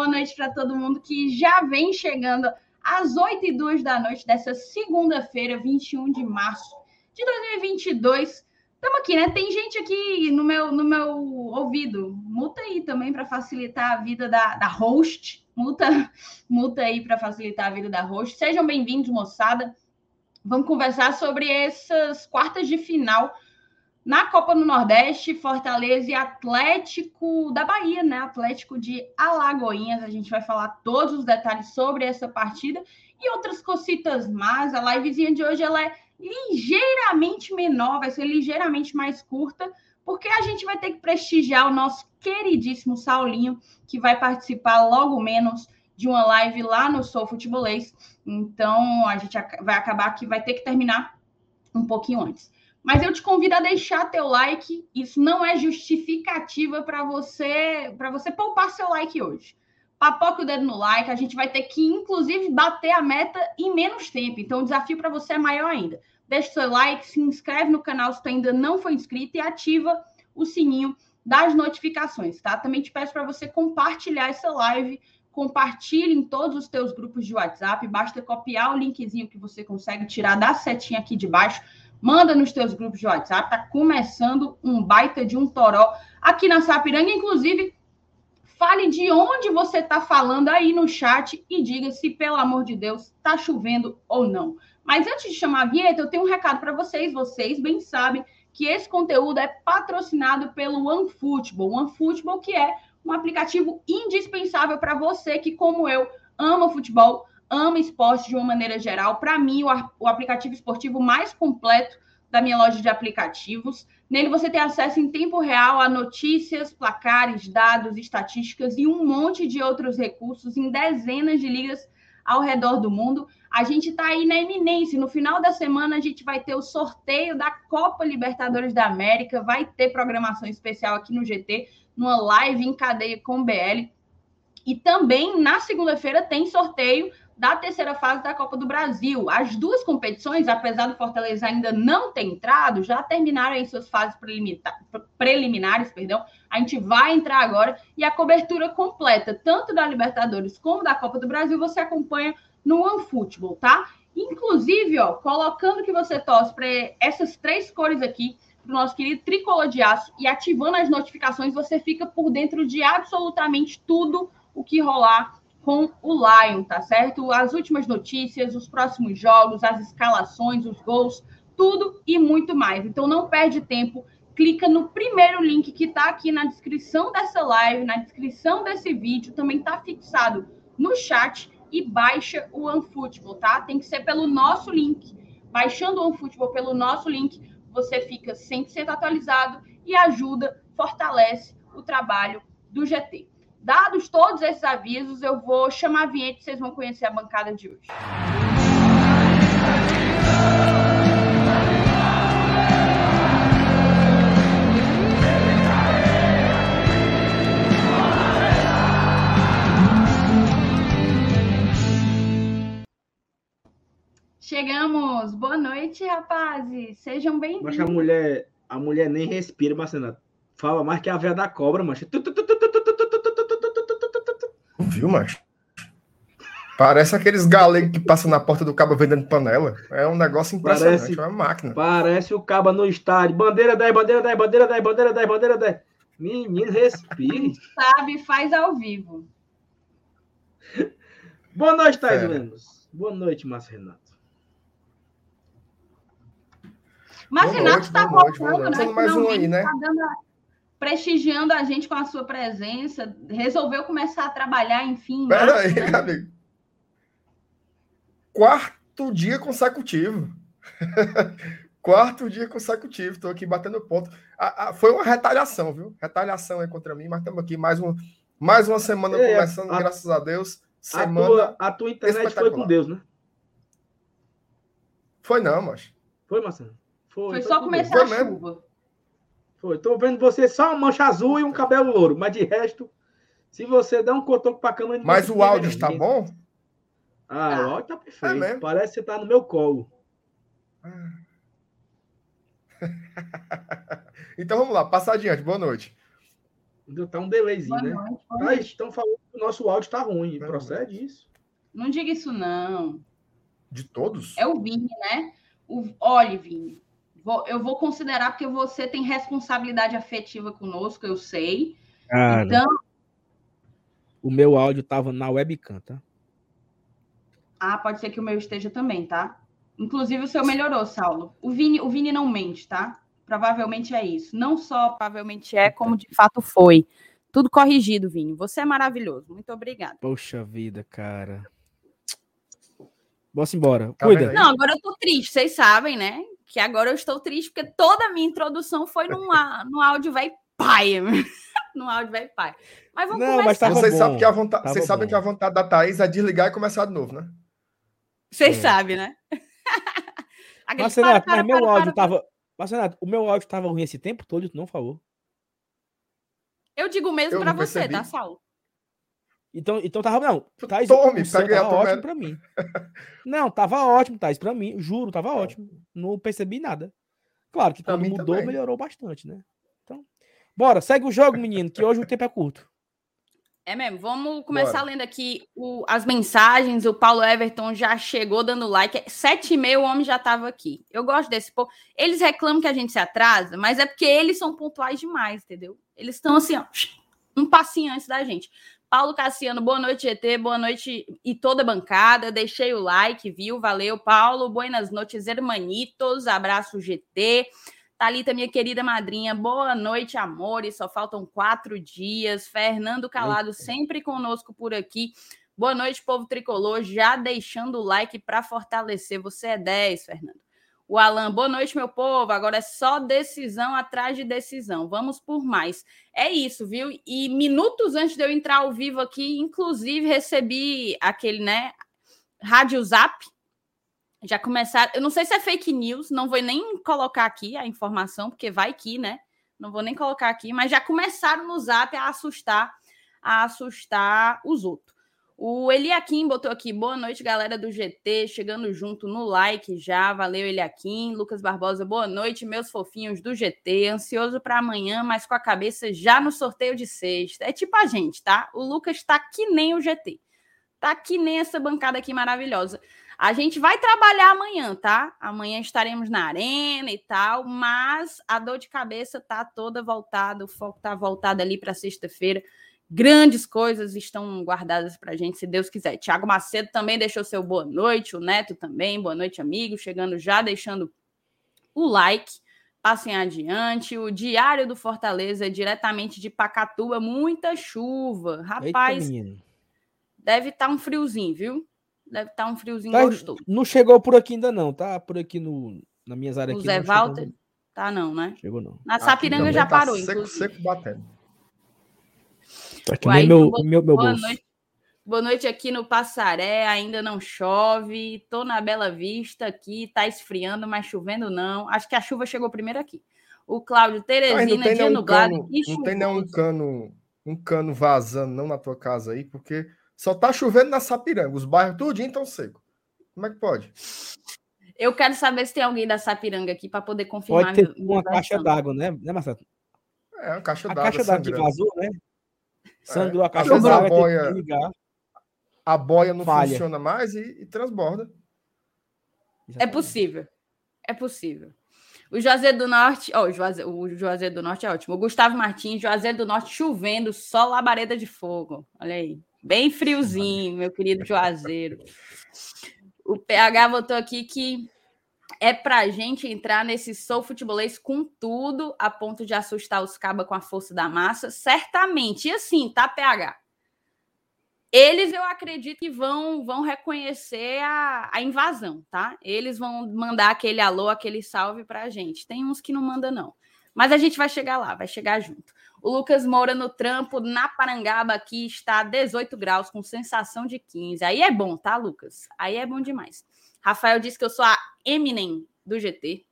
boa noite para todo mundo que já vem chegando às 8 e 2 da noite dessa segunda-feira, 21 de março de 2022. Estamos aqui, né? Tem gente aqui no meu, no meu ouvido. Multa aí também para facilitar a vida da, da host. Multa, multa aí para facilitar a vida da host. Sejam bem-vindos, moçada. Vamos conversar sobre essas quartas de final na Copa do Nordeste, Fortaleza e Atlético da Bahia, né? Atlético de Alagoinhas. A gente vai falar todos os detalhes sobre essa partida e outras cositas mais. A livezinha de hoje ela é ligeiramente menor, vai ser ligeiramente mais curta, porque a gente vai ter que prestigiar o nosso queridíssimo Saulinho, que vai participar logo menos de uma live lá no Sou Futebolês. Então, a gente vai acabar que vai ter que terminar um pouquinho antes. Mas eu te convido a deixar teu like. Isso não é justificativa para você para você poupar seu like hoje. Papoca o dedo no like. A gente vai ter que, inclusive, bater a meta em menos tempo. Então, o desafio para você é maior ainda. Deixa seu like, se inscreve no canal se tu ainda não for inscrito e ativa o sininho das notificações, tá? Também te peço para você compartilhar essa live compartilhe em todos os teus grupos de WhatsApp, basta copiar o linkzinho que você consegue tirar da setinha aqui de baixo, manda nos teus grupos de WhatsApp, tá começando um baita de um toró aqui na Sapiranga, inclusive fale de onde você está falando aí no chat e diga se, pelo amor de Deus, está chovendo ou não. Mas antes de chamar a vinheta, eu tenho um recado para vocês, vocês bem sabem que esse conteúdo é patrocinado pelo OneFootball, OneFootball que é um aplicativo indispensável para você que, como eu, ama futebol, ama esporte de uma maneira geral. Para mim, o, o aplicativo esportivo mais completo da minha loja de aplicativos. Nele você tem acesso em tempo real a notícias, placares, dados, estatísticas e um monte de outros recursos em dezenas de ligas ao redor do mundo. A gente está aí na eminência. No final da semana, a gente vai ter o sorteio da Copa Libertadores da América, vai ter programação especial aqui no GT numa live em cadeia com o BL. E também na segunda-feira tem sorteio da terceira fase da Copa do Brasil. As duas competições, apesar do Fortaleza ainda não ter entrado, já terminaram em suas fases preliminares, perdão. A gente vai entrar agora e a cobertura completa, tanto da Libertadores como da Copa do Brasil, você acompanha no OneFootball, tá? Inclusive, ó, colocando que você torce para essas três cores aqui, para o nosso querido Tricolor de Aço e ativando as notificações, você fica por dentro de absolutamente tudo o que rolar com o Lion, tá certo? As últimas notícias, os próximos jogos, as escalações, os gols, tudo e muito mais. Então não perde tempo, clica no primeiro link que está aqui na descrição dessa live, na descrição desse vídeo, também está fixado no chat e baixa o OneFootball, tá? Tem que ser pelo nosso link. Baixando o OneFootball pelo nosso link, você fica 100% atualizado e ajuda, fortalece o trabalho do GT. Dados todos esses avisos, eu vou chamar a vinheta e vocês vão conhecer a bancada de hoje. Chegamos. Boa noite, rapazes. Sejam bem-vindos. Mas a mulher, a mulher nem respira, Marcena. Fala mais que a veia da cobra, macho. Viu, macho? Parece aqueles galegos que passam na porta do cabo vendendo panela. É um negócio impressionante, parece, é uma máquina. Parece o cabo no estádio. Bandeira 10, bandeira 10, bandeira 10, bandeira 10, bandeira 10. Menino, respire. Sabe, faz ao vivo. Boa noite, Thais Lemos. Boa noite, Márcio Renato. Mas Renato está voltando, né? Mais um aí, né? Tá dando, prestigiando a gente com a sua presença. Resolveu começar a trabalhar, enfim. Pera aí, né? amigo. Quarto dia consecutivo. Quarto dia consecutivo. Estou aqui batendo ponto. foi uma retaliação, viu? Retaliação aí contra mim, mas estamos aqui mais, um, mais uma semana é, começando, a, graças a Deus. Semana a tua, a tua internet foi com Deus, né? Foi não, mas. Foi, Marcelo? Foi, foi só começar a mesmo. Foi. Tô vendo você só uma mancha azul e um cabelo louro, mas de resto, se você der um cotoco pra cama. Mas o áudio está bom? Ah, ah, o áudio tá perfeito. É Parece que você tá no meu colo. Ah. então vamos lá, passar adiante. Boa noite. Tá um delayzinho, né? Tá, estão falando que o nosso áudio tá ruim. Procede isso? Não diga isso, não. De todos? É o Vini, né? O... Olha, Vini, vou... eu vou considerar porque você tem responsabilidade afetiva conosco, eu sei. Cara, então. O meu áudio tava na webcam, tá? Ah, pode ser que o meu esteja também, tá? Inclusive o seu melhorou, Saulo. O Vini, o Vini não mente, tá? Provavelmente é isso. Não só provavelmente é, como de fato foi. Tudo corrigido, Vini. Você é maravilhoso. Muito obrigada. Poxa vida, cara. Vamos embora. Tá Cuida. Não, agora eu tô triste. Vocês sabem, né? Que agora eu estou triste porque toda a minha introdução foi num, no áudio vai pai. no áudio vai pai. Mas vamos Não, começar. Mas vocês sabem que a vontade, vocês sabem que a vontade da Thaís é desligar e começar de novo, né? Vocês é. sabem, né? Mas, Renato, mas meu áudio para, tava. Mas, Renato, o meu áudio tava ruim esse tempo todo, tu não falou. Eu digo mesmo para você, tá, Saulo? Então, então tava. Não, Thais, Tome, tava ótimo para mim. Não, tava ótimo, Thais, para mim, juro, tava ótimo. Não percebi nada. Claro que quando mudou, também. melhorou bastante, né? Então, bora, segue o jogo, menino, que hoje o tempo é curto. É mesmo. Vamos começar Bora. lendo aqui o, as mensagens. O Paulo Everton já chegou dando like. Sete e meio, o homem já estava aqui. Eu gosto desse povo. Eles reclamam que a gente se atrasa, mas é porque eles são pontuais demais, entendeu? Eles estão assim, ó, um passinho antes da gente. Paulo Cassiano, boa noite, GT, boa noite e toda a bancada. Deixei o like, viu? Valeu, Paulo. Buenas noites, hermanitos. Abraço, GT. Talita, minha querida madrinha, boa noite, amores. Só faltam quatro dias. Fernando Calado, sempre conosco por aqui. Boa noite, povo tricolor. Já deixando o like para fortalecer. Você é 10, Fernando. O Alan, boa noite, meu povo. Agora é só decisão atrás de decisão. Vamos por mais. É isso, viu? E minutos antes de eu entrar ao vivo aqui, inclusive recebi aquele, né, rádio zap já começaram. Eu não sei se é fake news, não vou nem colocar aqui a informação, porque vai que, né? Não vou nem colocar aqui, mas já começaram no zap a assustar, a assustar os outros. O Eliakim botou aqui, boa noite, galera do GT, chegando junto no like já, valeu Eliakim. Lucas Barbosa, boa noite, meus fofinhos do GT, ansioso para amanhã, mas com a cabeça já no sorteio de sexta. É tipo a gente, tá? O Lucas tá que nem o GT, tá que nem essa bancada aqui maravilhosa. A gente vai trabalhar amanhã, tá? Amanhã estaremos na arena e tal, mas a dor de cabeça tá toda voltada, o foco tá voltado ali para sexta-feira. Grandes coisas estão guardadas para a gente, se Deus quiser. Tiago Macedo também deixou seu boa noite, o Neto também, boa noite, amigo. Chegando já, deixando o like. Passem adiante. O Diário do Fortaleza, diretamente de Pacatuba, muita chuva. Rapaz, Eita, deve estar tá um friozinho, viu? Deve estar tá um friozinho tá, gostoso. Não chegou por aqui ainda, não. Tá por aqui no, na minhas áreas o aqui. Zé Walter? Chegou... Tá, não, né? Chegou, não. Na Sapiranga já tá parou, seco, inclusive. seco batendo. Tá aqui Uai, meu, boa, meu, meu boa bolso. Noite. Boa noite aqui no Passaré, ainda não chove. Tô na Bela Vista aqui, tá esfriando, mas chovendo não. Acho que a chuva chegou primeiro aqui. O Cláudio Teresina, dia nublado cano, Não tem nenhum cano, um cano vazando não na tua casa aí, porque só tá chovendo na Sapiranga. Os bairros tudinho estão secos. Como é que pode? Eu quero saber se tem alguém da Sapiranga aqui para poder confirmar. Pode ter uma caixa d'água, né, né Marcelo? É, uma caixa d'água. A caixa d'água que vazou, né? Sangrou é. a caixa d'água. A boia, a boia não Falha. funciona mais e, e transborda. É possível. É possível. O Juazeiro do Norte, oh, o, Juazeiro, o Juazeiro do Norte é ótimo. O Gustavo Martins, Juazeiro do Norte chovendo, só labareda de fogo. Olha aí. Bem friozinho, meu querido Juazeiro. O PH botou aqui que é pra gente entrar nesse sou futebolês com tudo, a ponto de assustar os cabas com a força da massa. Certamente. E assim, tá, PH? Eles, eu acredito que vão, vão reconhecer a, a invasão, tá? Eles vão mandar aquele alô, aquele salve pra gente. Tem uns que não manda, não. Mas a gente vai chegar lá, vai chegar junto. O Lucas Moura no trampo, na Parangaba, aqui está 18 graus, com sensação de 15. Aí é bom, tá, Lucas? Aí é bom demais. Rafael disse que eu sou a Eminem do GT.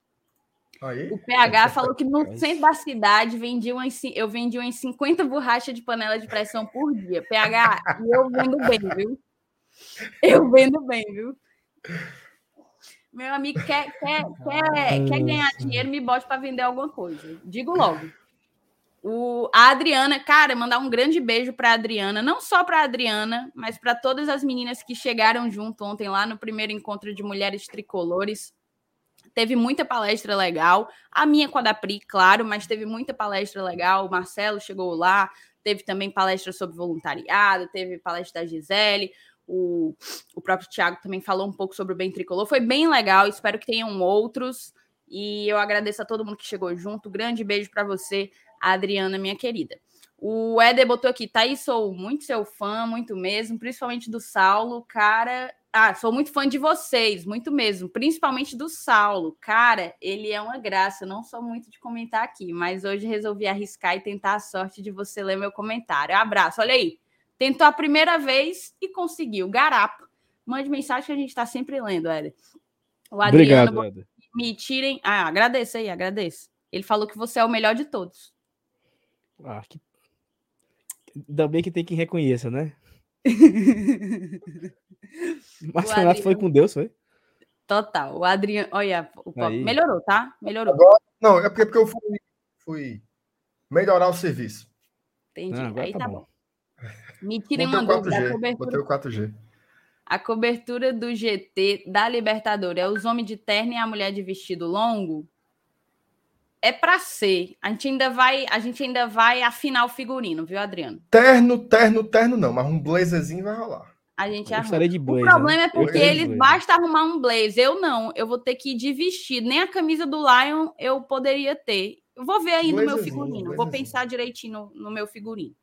Aí? O PH falou que no centro da cidade vendiam eu vendia umas 50 borrachas de panela de pressão por dia. PH, eu vendo bem, viu? Eu vendo bem, viu? Meu amigo quer, quer, quer, quer ganhar dinheiro, me bote para vender alguma coisa. Digo logo. O, a Adriana, cara, mandar um grande beijo para Adriana, não só para Adriana, mas para todas as meninas que chegaram junto ontem lá no primeiro encontro de mulheres tricolores. Teve muita palestra legal, a minha com a da Pri, claro, mas teve muita palestra legal. O Marcelo chegou lá, teve também palestra sobre voluntariado, teve palestra da Gisele, o, o próprio Tiago também falou um pouco sobre o Bem Tricolor. Foi bem legal, espero que tenham outros. E eu agradeço a todo mundo que chegou junto. Grande beijo para você, Adriana, minha querida. O Éder botou aqui, Thaís, sou muito seu fã, muito mesmo, principalmente do Saulo. Cara, ah, sou muito fã de vocês, muito mesmo, principalmente do Saulo. Cara, ele é uma graça. Eu não sou muito de comentar aqui, mas hoje resolvi arriscar e tentar a sorte de você ler meu comentário. Abraço, olha aí. Tentou a primeira vez e conseguiu. Garapo. Mande mensagem que a gente está sempre lendo, Éder. O Adriano Obrigado, Éder me tirem. Ah, agradeço aí, agradeço. Ele falou que você é o melhor de todos. Ah, que. Ainda bem que tem quem reconheça, né? Marcelo foi com Deus, foi? Total. O Adriano. Olha, o melhorou, tá? Melhorou. Agora, não, é porque, porque eu fui, fui melhorar o serviço. Entendi. Ah, aí tá, tá bom. bom. Me tirem uma dúvida. Botei o 4G. A cobertura do GT da Libertadores é os homens de terno e a mulher de vestido longo? É para ser. A gente ainda vai, a gente ainda vai afinar o figurino, viu, Adriano? Terno, terno, terno não, mas um blazerzinho vai rolar. A gente arruma. De blazer, o problema é porque eles basta arrumar um blazer. Eu não, eu vou ter que ir de vestido. Nem a camisa do Lion eu poderia ter. Eu vou ver aí no meu figurino. Vou pensar direitinho no, no meu figurino.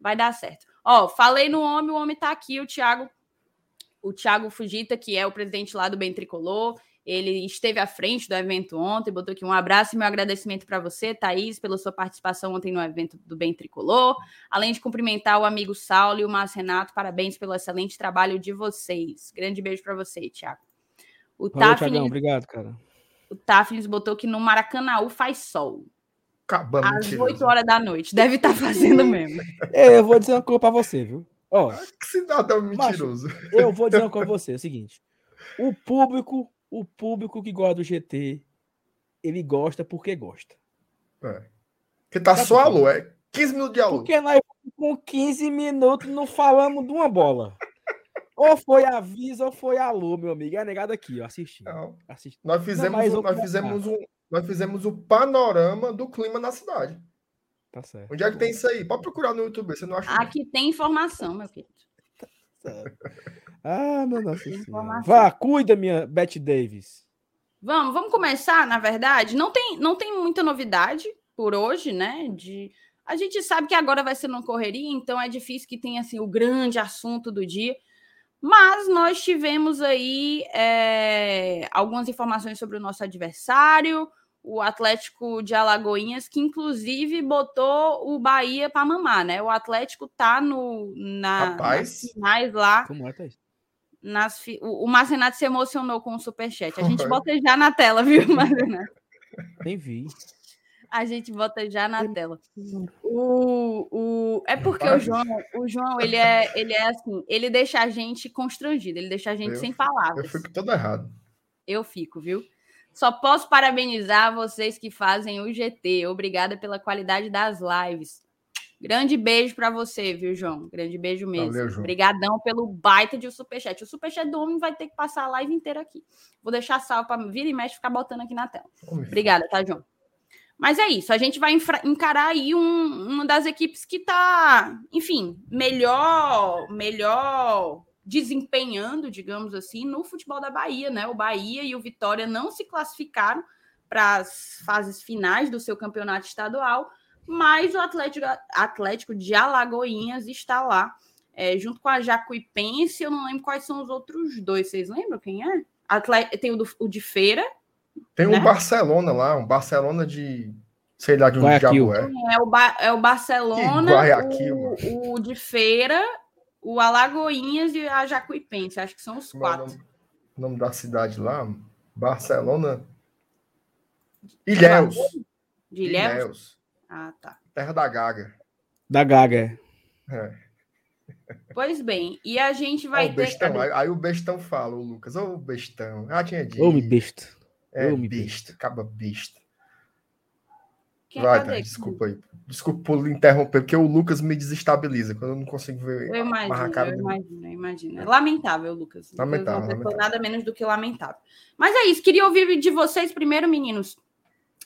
Vai dar certo. Ó, falei no homem, o homem tá aqui, o Thiago o Thiago Fugita, que é o presidente lá do Bem Tricolor, ele esteve à frente do evento ontem, botou aqui um abraço e meu agradecimento para você, Thaís, pela sua participação ontem no evento do Bem Tricolor. Além de cumprimentar o amigo Saulo e o Márcio Renato, parabéns pelo excelente trabalho de vocês. Grande beijo para você, Thiago. O Valeu, obrigado, cara. O Tafnis botou que no Maracanã faz sol. Acabamos. Às 8 horas da noite. Deve estar tá fazendo mesmo. É, eu vou dizer uma coisa para você, viu? Ó, que cidadão mentiroso. Macho, eu vou dizer uma coisa pra você, é o seguinte. O público, o público que gosta do GT, ele gosta porque gosta. É. Que tá Sabe só alô, é 15 minutos de alô. Porque nós com 15 minutos não falamos de uma bola. ou foi aviso ou foi alô, meu amigo. É negado aqui, ó, assistindo. Não. assistindo. Nós fizemos, não, um, nós fizemos um, nós fizemos um panorama do clima na cidade. Tá certo. Onde é que tem isso aí? Pode procurar no YouTube, você não acha? Aqui tem informação, meu querido. Ah, meu Deus. Vá, cuida, minha Beth Davis. Vamos, vamos começar, na verdade. Não tem, não tem muita novidade por hoje, né? De a gente sabe que agora vai ser uma correria, então é difícil que tenha assim o grande assunto do dia. Mas nós tivemos aí é, algumas informações sobre o nosso adversário, o Atlético de Alagoinhas, que inclusive botou o Bahia para mamar, né? O Atlético tá no na, Rapaz. nas finais lá. Como é, Thaís? Nas, o, o Marcenato se emocionou com o superchat. A gente bota já na tela, viu, Marcenato? Nem vi. A gente bota já na tela. O, o, é porque o João, o João, ele é, ele é assim, ele deixa a gente constrangido, ele deixa a gente eu, sem palavras. Eu fico todo errado. Eu fico, viu? Só posso parabenizar vocês que fazem o GT. Obrigada pela qualidade das lives. Grande beijo para você, viu, João? Grande beijo mesmo. Valeu, Obrigadão pelo baita de superchat. O superchat do homem vai ter que passar a live inteira aqui. Vou deixar salvo para vir e mexe ficar botando aqui na tela. Obrigada, tá, João? Mas é isso. A gente vai encarar aí um, uma das equipes que tá, enfim, melhor, melhor desempenhando, digamos assim, no futebol da Bahia, né? O Bahia e o Vitória não se classificaram para as fases finais do seu campeonato estadual, mas o Atlético, Atlético de Alagoinhas está lá, é, junto com a Jacuipense. Eu não lembro quais são os outros dois. Vocês lembram quem é? Atleta, tem o, do, o de Feira. Tem né? um Barcelona lá, um Barcelona de sei lá de onde diabo é. É o, ba é o Barcelona, o, o, de Feira o Alagoinhas e a Jacuipense, acho que são os quatro. O nome, nome da cidade lá? Barcelona. Ilhéus. De Ilhéus? Ilhéus? Ah, tá. Terra da Gaga. Da Gaga, é. é. Pois bem, e a gente vai ter. Bestão, aí, aí, o bestão fala, o Lucas, ô bestão. Ah, tinha dito. Ô, besta. É, Ô, besta, acaba besta. Quem Vai, tá, desculpa aí. Desculpa por interromper, porque o Lucas me desestabiliza quando eu não consigo ver. Eu imagino, a cara eu imagino, eu imagino. É lamentável, Lucas. Lamentável. Foi nada menos do que lamentável. Mas é isso, queria ouvir de vocês primeiro, meninos.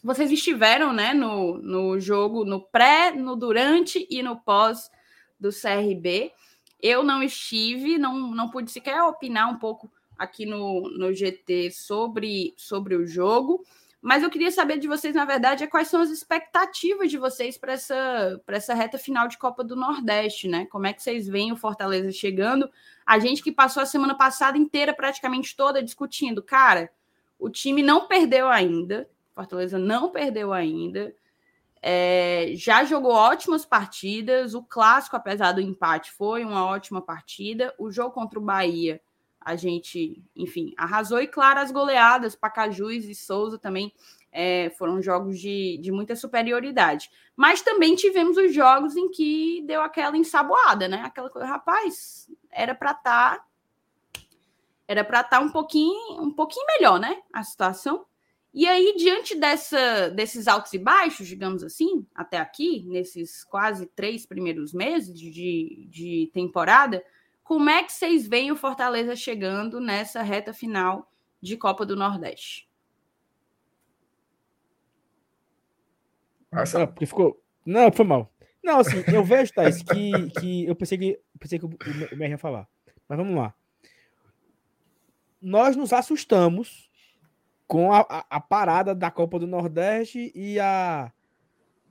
Vocês estiveram né, no, no jogo, no pré, no durante e no pós do CRB. Eu não estive, não, não pude sequer opinar um pouco aqui no, no GT sobre, sobre o jogo. Mas eu queria saber de vocês, na verdade, é quais são as expectativas de vocês para essa, essa reta final de Copa do Nordeste, né? Como é que vocês veem o Fortaleza chegando? A gente que passou a semana passada inteira, praticamente toda, discutindo, cara, o time não perdeu ainda, Fortaleza não perdeu ainda. É, já jogou ótimas partidas. O clássico, apesar do empate, foi uma ótima partida. O jogo contra o Bahia a gente, enfim, arrasou e claro, as goleadas, Pacajus e Souza também é, foram jogos de, de muita superioridade. Mas também tivemos os jogos em que deu aquela ensaboada, né? Aquela coisa, rapaz, era para estar tá, era para estar tá um pouquinho um pouquinho melhor, né? A situação. E aí, diante dessa, desses altos e baixos, digamos assim, até aqui, nesses quase três primeiros meses de, de temporada, como é que vocês veem o Fortaleza chegando nessa reta final de Copa do Nordeste? Nossa, porque ficou. Não, foi mal. Não, assim, eu vejo, Thais, que, que eu pensei que, pensei que o, o ia falar. Mas vamos lá. Nós nos assustamos com a, a, parada da Copa do Nordeste e a,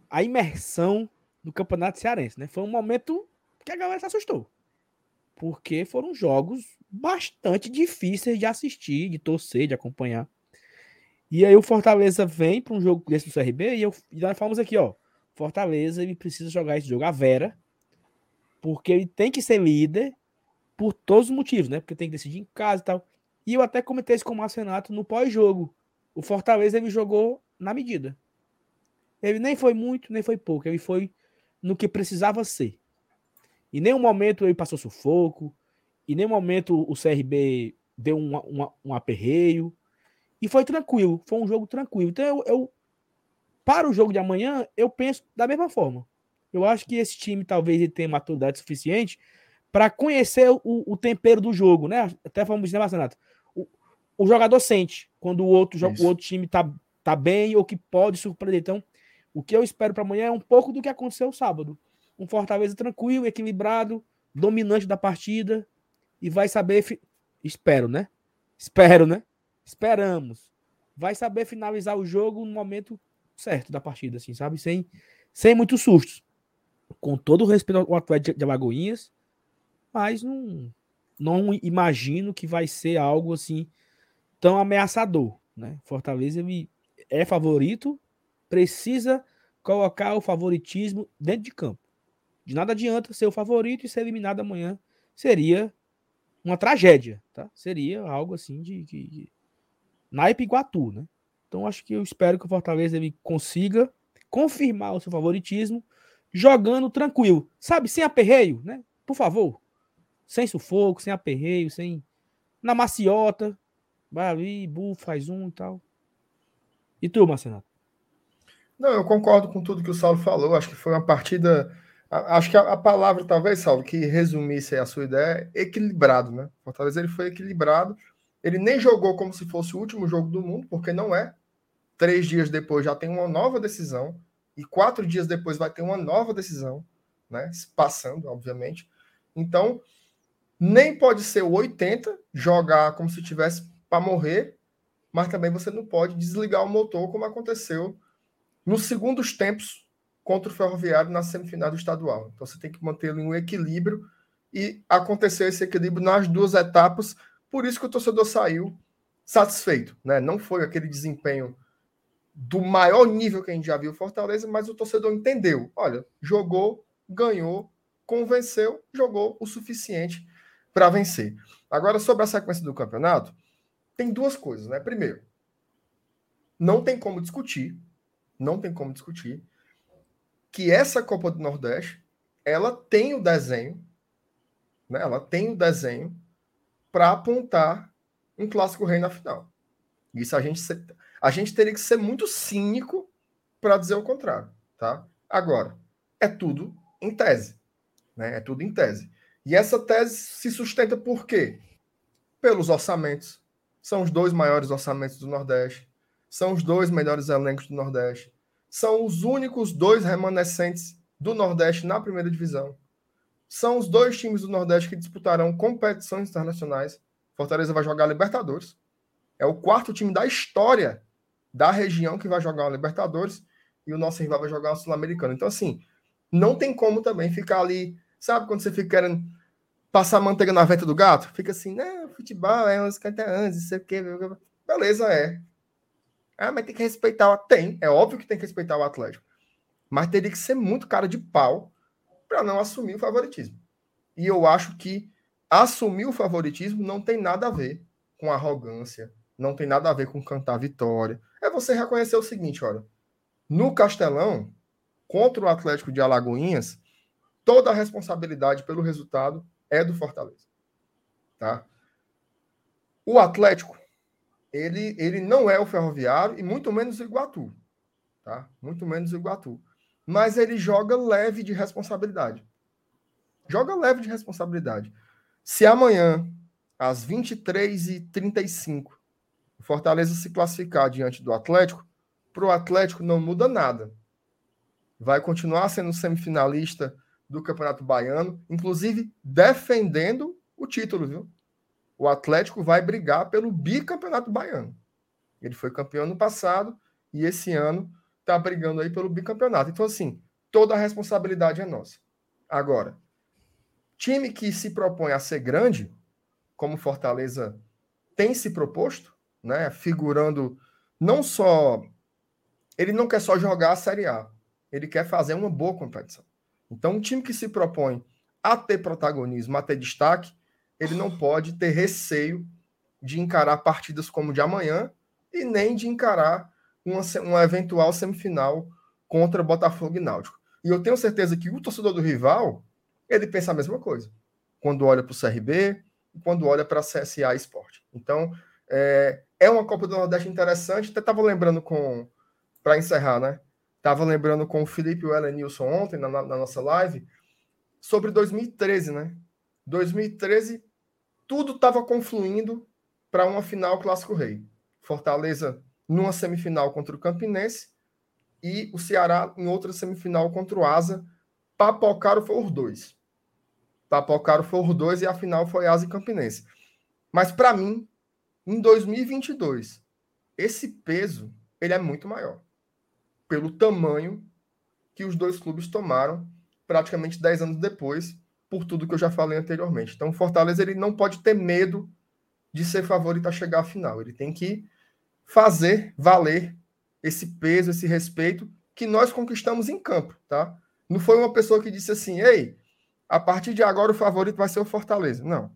a imersão do Campeonato Cearense, né? Foi um momento que a galera se assustou porque foram jogos bastante difíceis de assistir, de torcer, de acompanhar. E aí o Fortaleza vem para um jogo desse do CRB e, eu, e nós falamos aqui, ó, Fortaleza ele precisa jogar esse jogo a Vera, porque ele tem que ser líder por todos os motivos, né? Porque tem que decidir em casa e tal. E eu até comentei isso com o Márcio Renato no pós-jogo. O Fortaleza ele jogou na medida. Ele nem foi muito, nem foi pouco. Ele foi no que precisava ser. Em nenhum momento ele passou sufoco, em nenhum momento o CRB deu um, um, um aperreio. E foi tranquilo, foi um jogo tranquilo. Então eu, eu, para o jogo de amanhã, eu penso da mesma forma. Eu acho que esse time talvez ele tenha maturidade suficiente para conhecer o, o, tempero do jogo, né? Até falamos isso, né, Marcenato? O, jogador sente quando o outro, o outro time tá, tá bem ou que pode surpreender. Então, o que eu espero para amanhã é um pouco do que aconteceu sábado um Fortaleza tranquilo, equilibrado, dominante da partida e vai saber. Espero, né? Espero, né? Esperamos. Vai saber finalizar o jogo no momento certo da partida, assim, sabe? Sem, sem muitos sustos. Com todo o respeito ao atleta de Alagoinhas, mas não, não imagino que vai ser algo assim tão ameaçador, né? Fortaleza ele é favorito, precisa colocar o favoritismo dentro de campo. De nada adianta ser o favorito e ser eliminado amanhã. Seria uma tragédia, tá? Seria algo assim de, de, de... naipe né? Então acho que eu espero que o Fortaleza ele consiga confirmar o seu favoritismo jogando tranquilo, sabe? Sem aperreio, né? Por favor. Sem sufoco, sem aperreio, sem na maciota. Vai bu, faz um e tal. E tu, Marcelo? Não, eu concordo com tudo que o Saulo falou. Acho que foi uma partida Acho que a, a, palavra, talvez, Salvo, que resumisse a sua ideia, é equilibrado, né? Fortaleza ele foi equilibrado. Ele nem jogou como se fosse o último jogo do mundo, porque não é. Três dias depois já tem uma nova decisão, e quatro dias depois vai ter uma nova decisão, né? Passando, obviamente. Então, nem pode ser o 80, jogar como se tivesse para morrer, mas também você não pode desligar o motor, como aconteceu nos segundos tempos contra o Ferroviário na semifinal do estadual. Então você tem que manter ali um equilíbrio e aconteceu esse equilíbrio nas duas etapas. Por isso que o torcedor saiu satisfeito, né? Não foi aquele desempenho do maior nível que a gente já viu Fortaleza, mas o torcedor entendeu. Olha, jogou, ganhou, convenceu, jogou o suficiente para vencer. Agora sobre a sequência do campeonato, tem duas coisas, né? Primeiro, não tem como discutir, não tem como discutir que essa Copa do Nordeste ela tem o desenho, né? Ela tem o desenho para apontar um clássico rei na final. Isso a gente a gente teria que ser muito cínico para dizer o contrário, tá? Agora, é tudo em tese, né? É tudo em tese. E essa tese se sustenta por quê? Pelos orçamentos. São os dois maiores orçamentos do Nordeste. São os dois melhores elencos do Nordeste. São os únicos dois remanescentes do Nordeste na primeira divisão. São os dois times do Nordeste que disputarão competições internacionais. Fortaleza vai jogar Libertadores. É o quarto time da história da região que vai jogar a Libertadores e o nosso rival vai jogar o Sul-Americano. Então, assim, não tem como também ficar ali. Sabe quando você fica querendo passar manteiga na venta do gato? Fica assim, né, futebol é uns 50 anos, isso aqui. Beleza, é. Ah, mas tem que respeitar. Tem, é óbvio que tem que respeitar o Atlético. Mas teria que ser muito cara de pau para não assumir o favoritismo. E eu acho que assumir o favoritismo não tem nada a ver com arrogância, não tem nada a ver com cantar vitória. É você reconhecer o seguinte, olha, no Castelão, contra o Atlético de Alagoinhas, toda a responsabilidade pelo resultado é do Fortaleza. Tá? O Atlético, ele, ele não é o Ferroviário e muito menos o Iguatu. Tá? Muito menos o Iguatu. Mas ele joga leve de responsabilidade. Joga leve de responsabilidade. Se amanhã, às 23h35, o Fortaleza se classificar diante do Atlético, para o Atlético não muda nada. Vai continuar sendo semifinalista do Campeonato Baiano, inclusive defendendo o título, viu? O Atlético vai brigar pelo bicampeonato baiano. Ele foi campeão no passado e esse ano está brigando aí pelo bicampeonato. Então, assim, toda a responsabilidade é nossa. Agora, time que se propõe a ser grande, como Fortaleza tem se proposto, né? Figurando não só. Ele não quer só jogar a Série A, ele quer fazer uma boa competição. Então, um time que se propõe a ter protagonismo, a ter destaque, ele não pode ter receio de encarar partidas como de amanhã e nem de encarar uma, uma eventual semifinal contra Botafogo e Náutico. E eu tenho certeza que o torcedor do rival, ele pensa a mesma coisa. Quando olha para o CRB e quando olha para a CSA Esporte. Então, é, é uma Copa do Nordeste interessante. Até estava lembrando com... Para encerrar, né? Estava lembrando com o Felipe Wellenilson ontem, na, na nossa live, sobre 2013, né? 2013, tudo estava confluindo para uma final Clássico Rei. Fortaleza numa semifinal contra o Campinense e o Ceará em outra semifinal contra o Asa. Papocaram foi os dois. Papocaram foi os dois e a final foi Asa e Campinense. Mas para mim, em 2022, esse peso ele é muito maior. Pelo tamanho que os dois clubes tomaram praticamente 10 anos depois, por tudo que eu já falei anteriormente. Então, o Fortaleza ele não pode ter medo de ser favorito a chegar à final. Ele tem que fazer valer esse peso, esse respeito que nós conquistamos em campo, tá? Não foi uma pessoa que disse assim, ei, a partir de agora o favorito vai ser o Fortaleza. Não.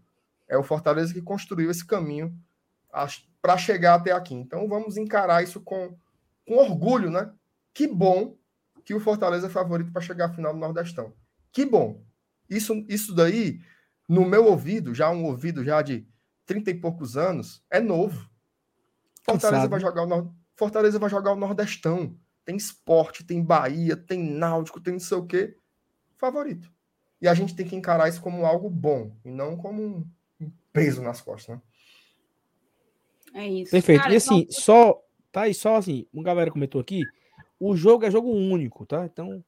É o Fortaleza que construiu esse caminho para chegar até aqui. Então vamos encarar isso com, com orgulho, né? Que bom que o Fortaleza é favorito para chegar à final do Nordestão. Que bom. Isso, isso daí, no meu ouvido, já um ouvido já de 30 e poucos anos, é novo. Fortaleza vai jogar o Fortaleza vai jogar o Nordestão. Tem esporte, tem Bahia, tem Náutico, tem não sei o quê. Favorito. E a gente tem que encarar isso como algo bom e não como um peso nas costas, né? É isso. Perfeito. Cara, e assim, só. Tá aí, só assim, uma galera comentou aqui. O jogo é jogo único, tá? Então.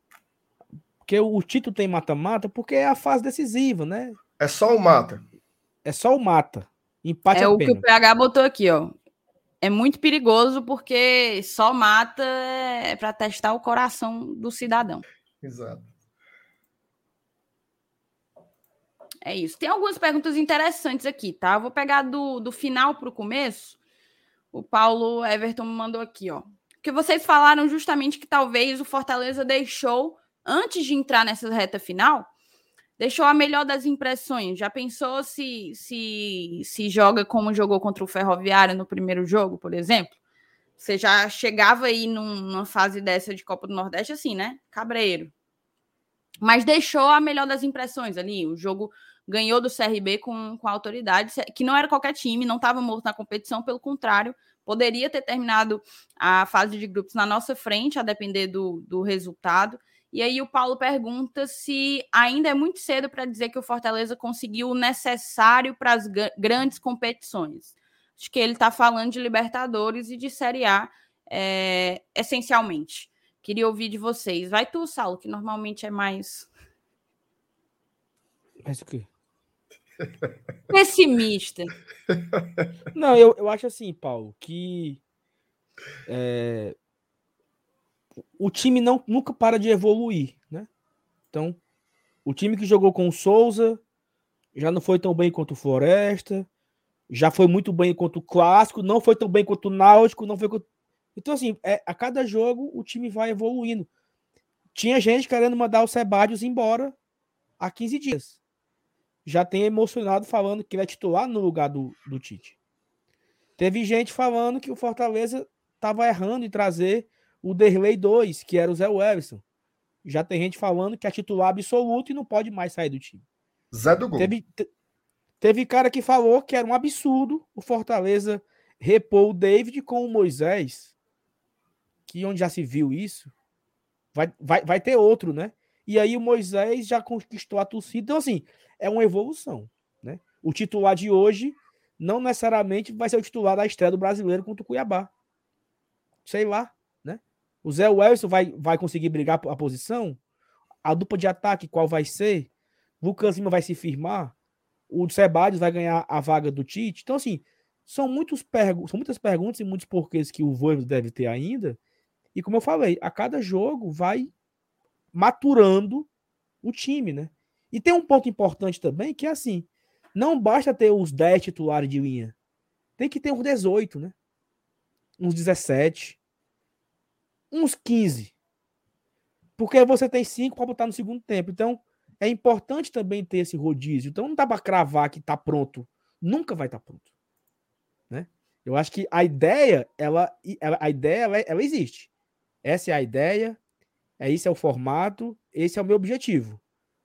Porque o título tem mata-mata, porque é a fase decisiva, né? É só o mata. É só o mata. Empate é o que o PH botou aqui, ó. É muito perigoso porque só mata é para testar o coração do cidadão. Exato. É isso. Tem algumas perguntas interessantes aqui, tá? Eu vou pegar do, do final para o começo. O Paulo Everton me mandou aqui, ó. Que vocês falaram justamente que talvez o Fortaleza deixou, antes de entrar nessa reta final, deixou a melhor das impressões. Já pensou se, se, se joga como jogou contra o Ferroviário no primeiro jogo, por exemplo? Você já chegava aí num, numa fase dessa de Copa do Nordeste assim, né? Cabreiro. Mas deixou a melhor das impressões ali. O jogo ganhou do CRB com, com autoridade, que não era qualquer time, não estava morto na competição, pelo contrário, Poderia ter terminado a fase de grupos na nossa frente, a depender do, do resultado. E aí o Paulo pergunta se ainda é muito cedo para dizer que o Fortaleza conseguiu o necessário para as grandes competições. Acho que ele está falando de Libertadores e de Série A, é, essencialmente. Queria ouvir de vocês. Vai tu, Saulo, que normalmente é mais. Mais o quê? Pessimista. Não, eu, eu acho assim, Paulo, que é, o time não, nunca para de evoluir, né? Então, o time que jogou com o Souza já não foi tão bem quanto o Floresta, já foi muito bem quanto o Clássico, não foi tão bem quanto o Náutico, não foi quanto... Então, assim, é, a cada jogo o time vai evoluindo. Tinha gente querendo mandar o Sebadios embora há 15 dias. Já tem emocionado falando que vai titular no lugar do, do Tite. Teve gente falando que o Fortaleza estava errando em trazer o Derlei 2, que era o Zé Wellison. Já tem gente falando que é titular absoluto e não pode mais sair do time. Zé do Gol. Teve, teve cara que falou que era um absurdo o Fortaleza repor o David com o Moisés, que onde já se viu isso, vai, vai, vai ter outro, né? E aí o Moisés já conquistou a torcida. Então, assim, é uma evolução, né? O titular de hoje não necessariamente vai ser o titular da estreia do brasileiro contra o Cuiabá. Sei lá. O Zé Welson vai, vai conseguir brigar a posição? A dupla de ataque, qual vai ser? Lucas Lima vai se firmar? O Sebadios vai ganhar a vaga do Tite? Então, assim, são, muitos pergu são muitas perguntas e muitos porquês que o Voivoda deve ter ainda. E como eu falei, a cada jogo vai maturando o time, né? E tem um ponto importante também, que é assim, não basta ter os 10 titulares de linha. Tem que ter uns 18, né? Uns 17 uns 15. Porque você tem cinco para botar no segundo tempo. Então, é importante também ter esse rodízio. Então, não dá para cravar que está pronto. Nunca vai estar tá pronto. Né? Eu acho que a ideia, ela, a ideia, ela, ela existe. Essa é a ideia, é esse é o formato, esse é o meu objetivo.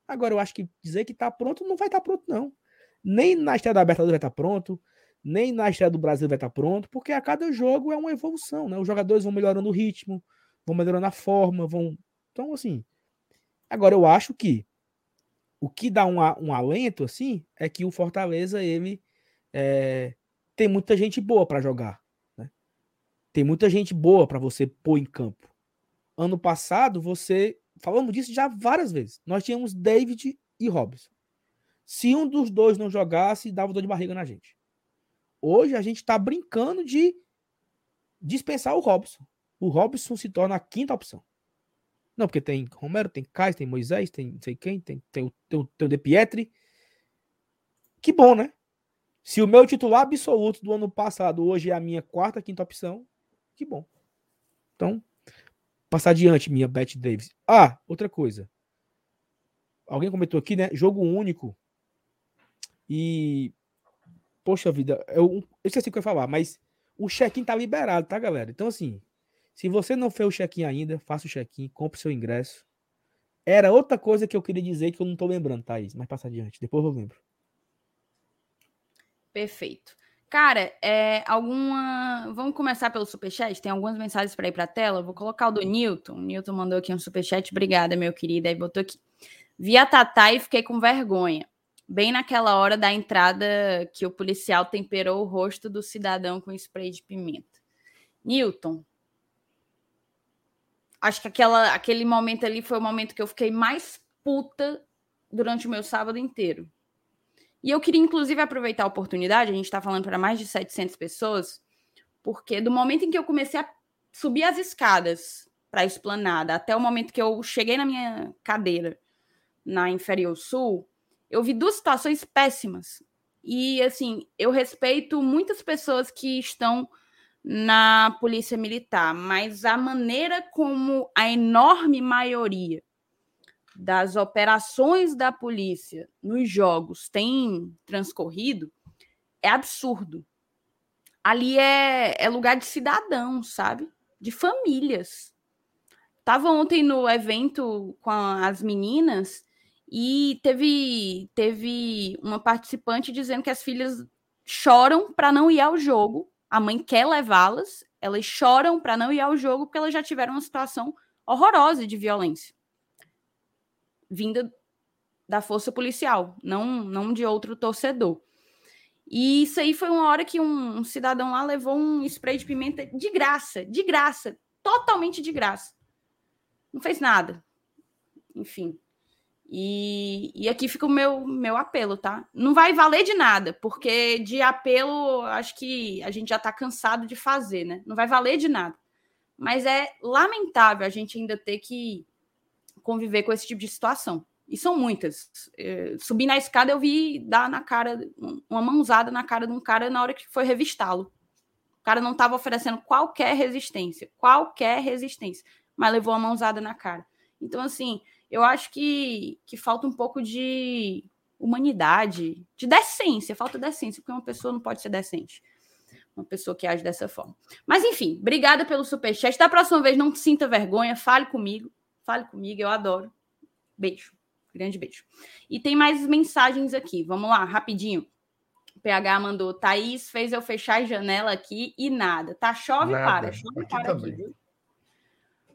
Agora, eu acho que dizer que está pronto não vai estar tá pronto, não. Nem na estreia da Abertadores vai estar tá pronto, nem na estreia do Brasil vai estar tá pronto, porque a cada jogo é uma evolução, né? Os jogadores vão melhorando o ritmo, vão melhorando a forma, vão. Então, assim. Agora, eu acho que o que dá um, um alento, assim, é que o Fortaleza, ele é, tem muita gente boa para jogar. Né? Tem muita gente boa para você pôr em campo. Ano passado, você. Falamos disso já várias vezes. Nós tínhamos David e Robson. Se um dos dois não jogasse, dava dor de barriga na gente. Hoje a gente está brincando de dispensar o Robson o Robson se torna a quinta opção. Não, porque tem Romero, tem Caio, tem Moisés, tem não sei quem, tem, tem, tem, tem o De Pietri. Que bom, né? Se o meu titular absoluto do ano passado hoje é a minha quarta, quinta opção, que bom. Então, passar adiante, minha Beth Davis. Ah, outra coisa. Alguém comentou aqui, né? Jogo único. E. Poxa vida, eu, eu esqueci o que eu ia falar, mas o check-in tá liberado, tá, galera? Então, assim, se você não fez o check-in ainda, faça o check-in, compre seu ingresso. Era outra coisa que eu queria dizer que eu não estou lembrando, Thaís, mas passa adiante, depois eu lembro. Perfeito. Cara, é, alguma. Vamos começar pelo superchat? Tem algumas mensagens para ir para a tela. Vou colocar o do Newton. O Newton mandou aqui um superchat. Obrigada, meu querido. Aí botou aqui. Vi a Tatá e fiquei com vergonha. Bem naquela hora da entrada que o policial temperou o rosto do cidadão com spray de pimenta. Newton, acho que aquela, aquele momento ali foi o momento que eu fiquei mais puta durante o meu sábado inteiro. E eu queria, inclusive, aproveitar a oportunidade, a gente está falando para mais de 700 pessoas, porque do momento em que eu comecei a subir as escadas para a esplanada, até o momento que eu cheguei na minha cadeira na Inferior Sul, eu vi duas situações péssimas. E, assim, eu respeito muitas pessoas que estão na polícia militar, mas a maneira como a enorme maioria das operações da polícia nos jogos tem transcorrido é absurdo. Ali é, é lugar de cidadão, sabe? De famílias. Tava ontem no evento com as meninas e teve teve uma participante dizendo que as filhas choram para não ir ao jogo a mãe quer levá-las, elas choram para não ir ao jogo porque elas já tiveram uma situação horrorosa de violência vinda da força policial, não, não de outro torcedor. E isso aí foi uma hora que um, cidadão lá levou um spray de pimenta de graça, de graça, totalmente de graça. Não fez nada. Enfim. E, e aqui fica o meu, meu apelo, tá? Não vai valer de nada, porque de apelo acho que a gente já tá cansado de fazer, né? Não vai valer de nada. Mas é lamentável a gente ainda ter que conviver com esse tipo de situação. E são muitas. É, subir na escada, eu vi dar na cara, uma mãozada na cara de um cara na hora que foi revistá-lo. O cara não estava oferecendo qualquer resistência, qualquer resistência, mas levou a mãozada na cara. Então, assim, eu acho que, que falta um pouco de humanidade, de decência, falta decência, porque uma pessoa não pode ser decente. Uma pessoa que age dessa forma. Mas, enfim, obrigada pelo superchat. Da próxima vez, não sinta vergonha, fale comigo. Fale comigo, eu adoro. Beijo. Grande beijo. E tem mais mensagens aqui. Vamos lá, rapidinho. O PH mandou: Thaís fez eu fechar a janela aqui e nada. Tá chove nada. para. Chove aqui para também. aqui,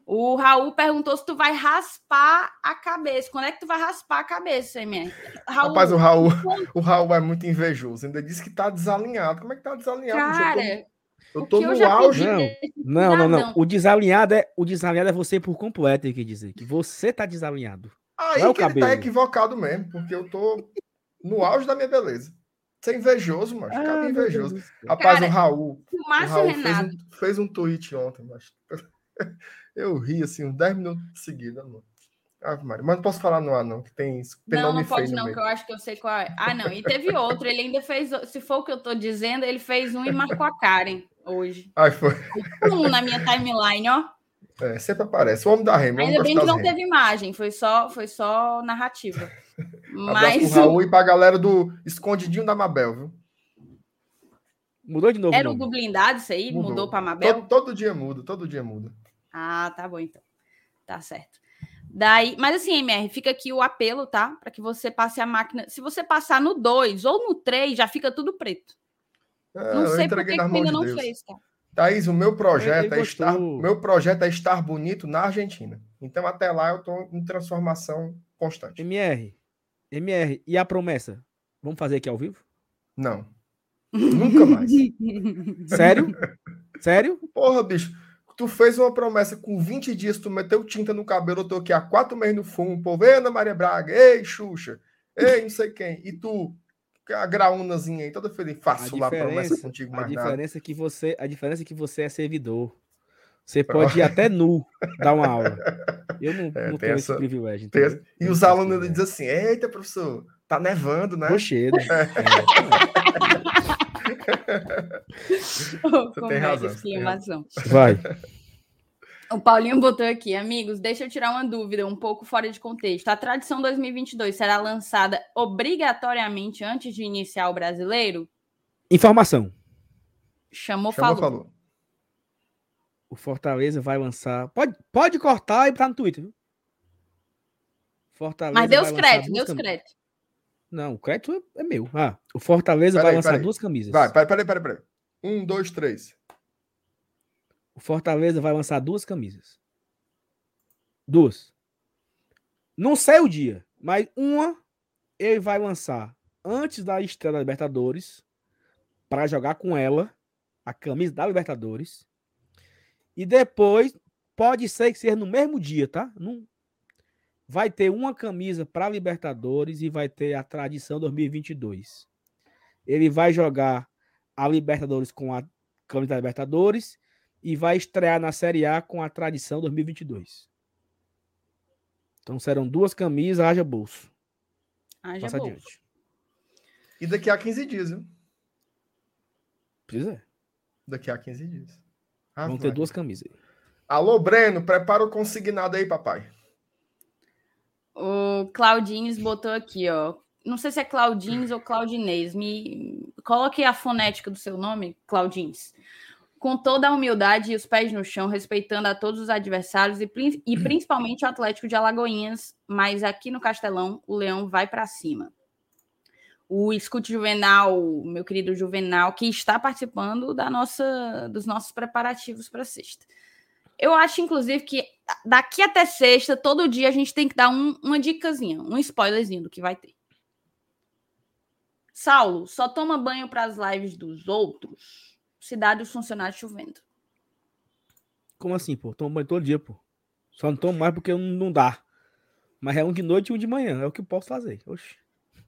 O Raul perguntou se tu vai raspar a cabeça. Quando é que tu vai raspar a cabeça, MR? Raul, Rapaz, o Raul, o Raul é muito invejoso. Ainda disse que tá desalinhado. Como é que tá desalinhado? Cara, eu tô no auge. Não, não, não, não. O desalinhado é o desalinhado é você por completo, tem que dizer. Que você tá desalinhado. Aí é que ele tá equivocado mesmo, porque eu tô no auge da minha beleza. Você é invejoso, mas ah, invejoso. Rapaz, Cara, o Raul. O, o Raul fez um, fez um tweet ontem, mas eu ri assim, uns 10 minutos seguidos, mano. Ah, Mas não posso falar no ar, não, que tem. Tem não, não pode, não, que eu acho que eu sei qual é. Ah, não. E teve outro. Ele ainda fez. Se for o que eu tô dizendo, ele fez um e marcou a Karen hoje. Ai, foi. Um na minha timeline, ó. É, sempre aparece. O homem da Rema. Ainda bem que não teve imagem, foi só, foi só narrativa. Mas. o Raul e pra galera do Escondidinho da Mabel, viu? Mudou de novo. Era o do blindado isso aí? Mudou, Mudou pra Mabel? Todo, todo dia muda, todo dia muda. Ah, tá bom então. Tá certo. Daí, mas assim, MR, fica aqui o apelo, tá? Para que você passe a máquina. Se você passar no 2 ou no 3, já fica tudo preto. É, não sei por que ainda de não Deus. fez, tá? Thaís, o meu projeto é estar, meu projeto é estar bonito na Argentina. Então até lá eu estou em transformação constante. MR, MR, e a promessa? Vamos fazer aqui ao vivo? Não. Nunca mais. Sério? Sério? Porra, bicho. Tu fez uma promessa com 20 dias, tu meteu tinta no cabelo, eu tô aqui há quatro meses no fumo, povo, Ana Maria Braga, ei, Xuxa, ei, não sei quem. E tu, a graúnazinha aí, toda feliz, faço lá promessa contigo mais a diferença nada. É que você A diferença é que você é servidor. Você pode ir até nu dar uma aula. Eu não, é, não tenho essa, esse privilégio. Essa, e os alunos dizem assim: Eita, professor, tá nevando, né? Rochedo. É. Você tem razão. Exclamação. Vai. O Paulinho botou aqui, amigos, deixa eu tirar uma dúvida um pouco fora de contexto. A tradição 2022 será lançada obrigatoriamente antes de iniciar o brasileiro? Informação. Chamou, Chamou falou. falou. O Fortaleza vai lançar. Pode, pode cortar e tá no Twitter, viu? Fortaleza Mas deu os créditos, deu os créditos. Não, o crédito é, é meu. Ah, o Fortaleza pera vai aí, lançar duas camisas. Vai, peraí, peraí, peraí. Um, dois, três. O Fortaleza vai lançar duas camisas. Duas. Não sei o dia, mas uma ele vai lançar antes da estreia da Libertadores para jogar com ela a camisa da Libertadores. E depois pode ser que seja no mesmo dia, tá? Não, vai ter uma camisa para Libertadores e vai ter a tradição 2022. Ele vai jogar a Libertadores com a camisa da Libertadores e vai estrear na Série A com a tradição 2022. Então serão duas camisas, haja bolso. Haja Passa bolso. Adiante. E daqui a 15 dias, viu? Pois é. Daqui a 15 dias. Ah, Vão vai. ter duas camisas. Alô, Breno, prepara o consignado aí, papai. O Claudines botou aqui, ó. Não sei se é Claudines ou Claudinês. Me coloque a fonética do seu nome, Claudines. Com toda a humildade e os pés no chão, respeitando a todos os adversários e, e principalmente o Atlético de Alagoinhas, mas aqui no Castelão o Leão vai para cima. o Escute Juvenal, meu querido Juvenal, que está participando da nossa, dos nossos preparativos para sexta. Eu acho, inclusive, que daqui até sexta, todo dia, a gente tem que dar um, uma dicasinha, um spoilerzinho do que vai ter. Saulo, só toma banho para as lives dos outros? Cidade dos funcionários chovendo. Como assim, pô? Tomo banho todo dia, pô. Só não tomo mais porque não dá. Mas é um de noite e um de manhã. É o que eu posso fazer. Oxi.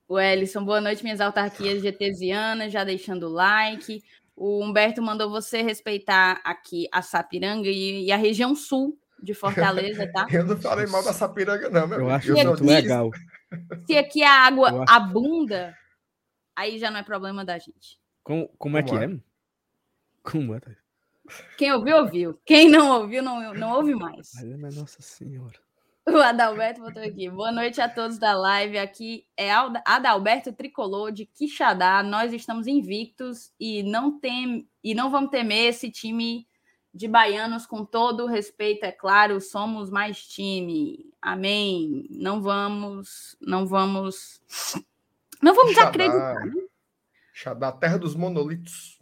O Ellison, boa noite, minhas autarquias getesianas, já deixando o like. O Humberto mandou você respeitar aqui a Sapiranga e, e a região sul de Fortaleza, tá? eu não falei mal da Sapiranga, não, meu Eu acho eu muito legal. Se aqui a água abunda, aí já não é problema da gente. Como, como é como que é? é? Como é? Quem ouviu, ouviu. Quem não ouviu, não, não ouve mais. Mas, nossa senhora. O Adalberto botou aqui. Boa noite a todos da live. Aqui é Adalberto Tricolor de Quixadá. Nós estamos invictos e não tem e não vamos temer esse time de baianos com todo o respeito, é claro, somos mais time. Amém. Não vamos, não vamos não vamos Quixadá, acreditar. Quixadá, terra dos monolitos.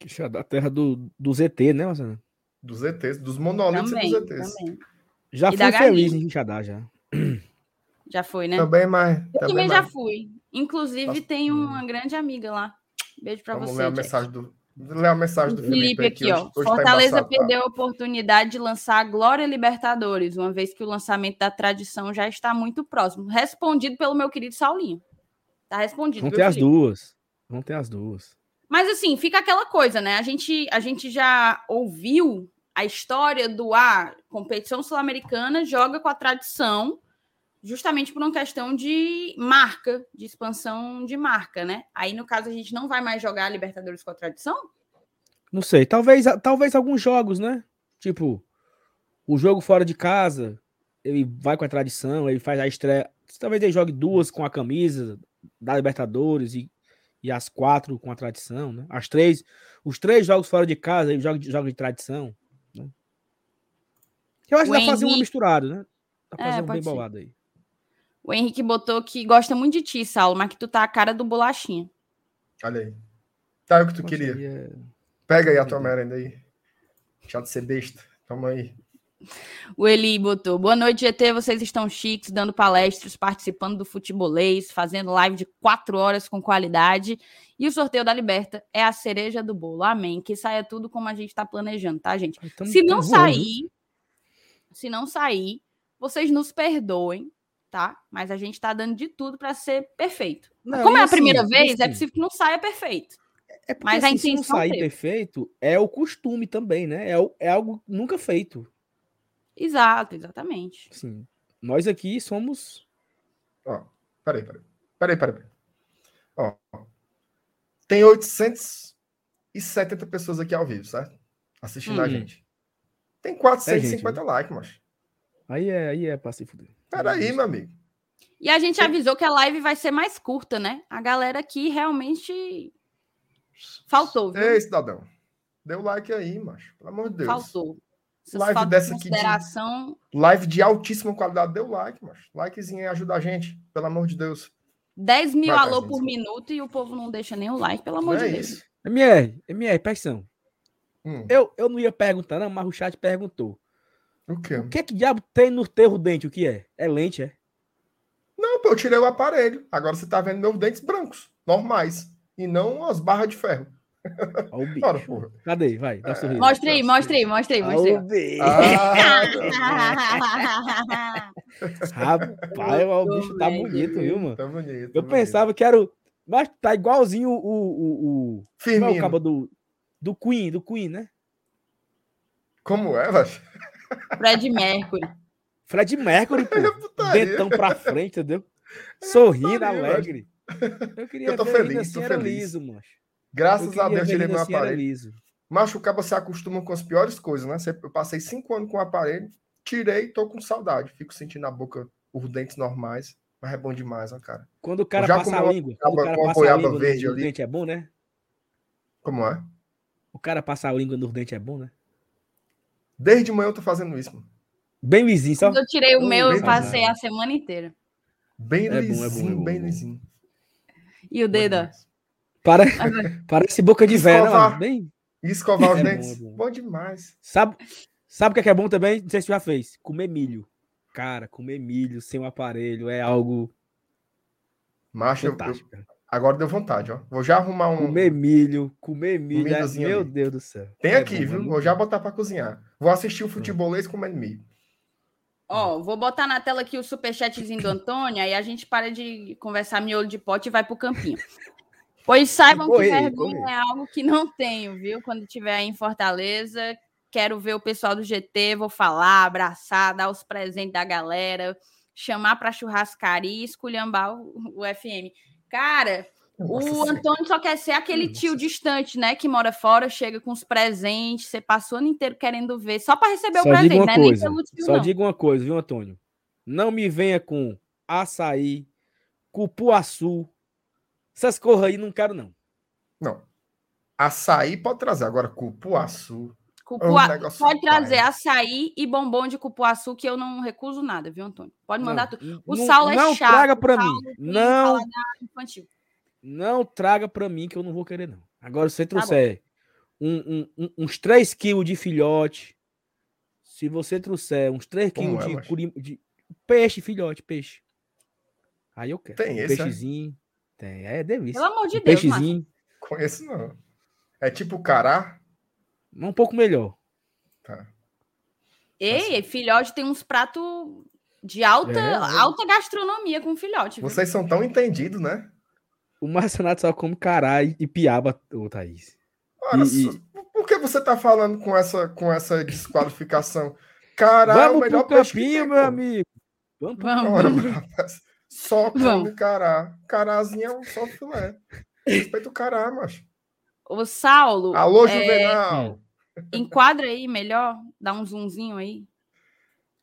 Quixadá, terra do, do ET, né, Marcelo? Dos ETs, dos monolitos também, e dos ETs. Também. Já e fui feliz em Quixadá, já. Já foi, né? Também mais. Eu também, já fui. Inclusive, tá... tem uma grande amiga lá. Beijo para você. Ler a mensagem do, ler a mensagem do Felipe, Felipe aqui, ó. Hoje, tá Fortaleza tá perdeu a oportunidade de lançar a Glória Libertadores, uma vez que o lançamento da tradição já está muito próximo. Respondido pelo meu querido Saulinho. Tá respondido. Vão ter Felipe. as duas. Vão ter as duas. Mas assim, fica aquela coisa, né? A gente, a gente já ouviu a história do a ah, competição sul-americana joga com a tradição, justamente por uma questão de marca, de expansão de marca, né? Aí no caso a gente não vai mais jogar a Libertadores com a tradição? Não sei, talvez talvez alguns jogos, né? Tipo, o jogo fora de casa, ele vai com a tradição, ele faz a estreia, talvez ele jogue duas com a camisa da Libertadores e, e as quatro com a tradição, né? As três, os três jogos fora de casa, ele joga, joga de tradição. Eu acho que dá pra fazer um misturado, né? Dá pra é, fazer um bem ser. bolado aí. O Henrique botou que gosta muito de ti, Saulo, mas que tu tá a cara do bolachinha. Olha aí. Tá, é o que tu Poxa, queria. É... Pega aí a tua merenda aí. Deixa de ser besta. Toma aí. O Eli botou. Boa noite, GT. Vocês estão chiques, dando palestras, participando do futebolês, fazendo live de quatro horas com qualidade. E o sorteio da Liberta é a cereja do bolo. Amém. Que saia tudo como a gente está planejando, tá, gente? Então, Se não sair, se não sair, vocês nos perdoem, tá? Mas a gente está dando de tudo para ser perfeito. Não, Como é a assim, primeira vez, assim, é possível que não saia perfeito. É porque, Mas assim, a intenção se não sair perfeito, é o costume também, né? É, é algo nunca feito. Exato, exatamente. Sim. Nós aqui somos. Ó, peraí, peraí. Peraí, peraí. Ó, tem 870 pessoas aqui ao vivo, certo? Assistindo hum. a gente. Tem 450 é, likes, macho. Aí é, aí é pra se fuder. Peraí, meu amigo. E a gente avisou que a live vai ser mais curta, né? A galera aqui realmente faltou. Viu? Ei, cidadão. Deu like aí, macho. Pelo amor de Deus. Faltou. Essas live dessa aqui. De, live de altíssima qualidade. Deu like, macho. Likezinho aí ajuda a gente. Pelo amor de Deus. 10 mil vai, alô por minuto e o povo não deixa nem o like, pelo amor não de é Deus. Isso. MR, MR, pressão. Hum. Eu, eu não ia perguntar, não, mas o chat perguntou. O quê? O que é que diabo tem no teu dente? O que é? É lente, é? Não, eu tirei o aparelho. Agora você tá vendo meus dentes brancos, normais. E não as barras de ferro. Olha o bicho. Ora, porra. Cadê? Vai, dá um sorriso. Mostra aí, mostra aí, mostra aí, mostra aí. Ah, Rapaz, o bicho tá bonito, viu, mano? Tá bonito. eu bonito. pensava que era o. Mas tá igualzinho o. o, o, o... Firmino. Como é o cabo do, do Queen, do Queen, né? Como é, velho? Fred Mercury. Fred Mercury, pô. Dentão pra frente, entendeu? Sorrindo, alegre. Eu queria eu tô feliz, assim, tô feliz. liso, macho. Graças a Deus tirei meu assim, aparelho. Macho, o cabo se acostuma com as piores coisas, né? Eu passei cinco anos com o aparelho, tirei, tô com saudade. Fico sentindo a boca, os dentes normais, mas é bom demais, ó, cara. Quando o cara passa a língua, quando o cara passa a língua verde no, ali. dente é bom, né? Como é? O cara passar a língua nos dentes é bom, né? Desde manhã eu tô fazendo isso, mano. Bem lisinho, só. Quando eu tirei o meu, eu passei a semana inteira. Bem é lisinho, bom, é bom, é bom, bem lisinho. E o dedo? Para... Parece boca de velho, né, Bem... Escovar os é dentes. Bom, bom, demais. Sabe, sabe o que é, que é bom também? Não sei se já fez. Comer milho. Cara, comer milho sem um aparelho é algo. Macho, eu, agora deu vontade, ó. Vou já arrumar um. Comer milho, comer milho. É... Meu ali. Deus do céu. Tem é aqui, bom, viu? Vou já botar para cozinhar. Vou assistir o futebolês comendo milho. Ó, vou botar na tela aqui o superchatzinho do Antônio, aí a gente para de conversar miolo de pote e vai pro campinho. Pois saibam corre, que vergonha corre. é algo que não tenho, viu? Quando estiver aí em Fortaleza, quero ver o pessoal do GT, vou falar, abraçar, dar os presentes da galera, chamar para churrascaria e esculhambar o, o FM. Cara, nossa, o Antônio só quer ser aquele Nossa. tio distante, né? Que mora fora, chega com os presentes, você passou o ano inteiro querendo ver, só para receber só o presente, né? Coisa, tio, só não. digo uma coisa, viu, Antônio? Não me venha com açaí, cupuaçu, essas coisas aí, não quero, não. Não. Açaí pode trazer, agora cupuaçu. Cupua... É um pode trazer pai. açaí e bombom de cupuaçu, que eu não recuso nada, viu, Antônio? Pode mandar não, tudo. O Saulo é não chato. Não traga para mim. Não. Não traga para mim que eu não vou querer, não. Agora, se você tá trouxer tá um, um, uns 3 quilos de filhote, se você trouxer uns 3 quilos é, de, mas... de, peixe, filhote, peixe. Aí eu quero. Tem um esse, é? peixezinho. É? Tem, é delícia. Pelo amor de um Deus, peixezinho. Conheço não. É tipo cará? Um pouco melhor. Tá. Ei, assim. filhote tem uns pratos de alta, é, alta gastronomia com filhote. Viu? Vocês são tão entendidos, né? O Marcenato só come cará e, e piaba, ô Thaís. Ora, e, por que você tá falando com essa, com essa desqualificação? Cará Vamos é o melhor pro campinho, tem, meu pô. amigo. Vamos, Vamos. Ora, só come cará. Carázinho é um só filé. Respeita o cará, macho. O Saulo. Alô, é... Juvenal. Enquadra aí melhor, dá um zoomzinho aí.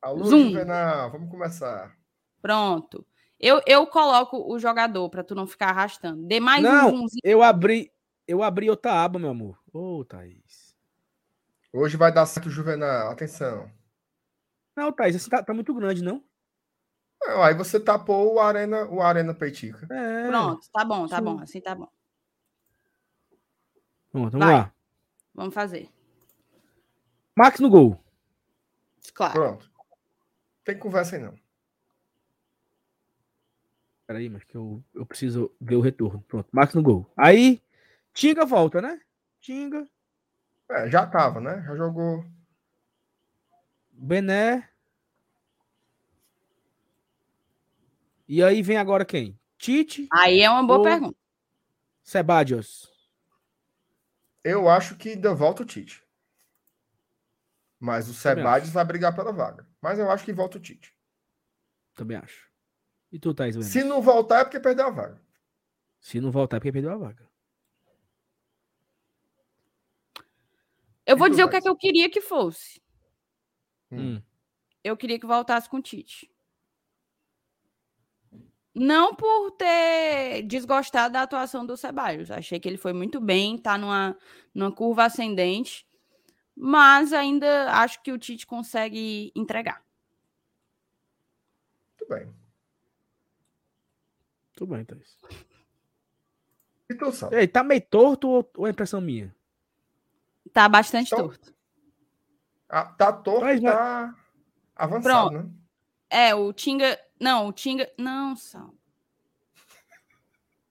Alô, Zoom. Juvenal, vamos começar. Pronto. Eu, eu coloco o jogador para tu não ficar arrastando. Dê mais não, um zoomzinho. Eu abri, eu abri outra aba, meu amor. Ô, oh, Thaís. Hoje vai dar certo, Juvenal. Atenção. Não, Thaís, assim tá, tá muito grande, não? Aí você tapou o Arena, o Arena Peitica. É. Pronto, tá bom, tá Sim. bom. Assim tá bom. Pronto, vamos vai. lá. Vamos fazer. Max no gol. Claro. Pronto. Tem conversa aí, não. Peraí, mas que eu, eu preciso ver o retorno. Pronto, Max no gol. Aí, Tinga volta, né? Tinga. É, já tava, né? Já jogou. Bené. E aí vem agora quem? Tite? Aí é uma boa ou... pergunta. Sebadios. Eu acho que ainda volta o Tite. Mas o Sebades vai brigar pela vaga. Mas eu acho que volta o Tite. Também acho. E tu, Thaís? Se não voltar é porque perdeu a vaga. Se não voltar é porque perdeu a vaga. Eu vou dizer o que é que eu queria que fosse. Hum. Eu queria que voltasse com o Tite. Não por ter desgostado da atuação do Ceballos. Achei que ele foi muito bem, tá numa, numa curva ascendente mas ainda acho que o Tite consegue entregar. Muito bem. Tudo bem, Thaís. Então, sabe. Ei, tá meio torto ou, é impressão minha? Tá bastante então, torto. Ah, tá torto, Mas, tá avançado, Pronto. né? É, o Tinga... Não, o Tinga... Não, Sal.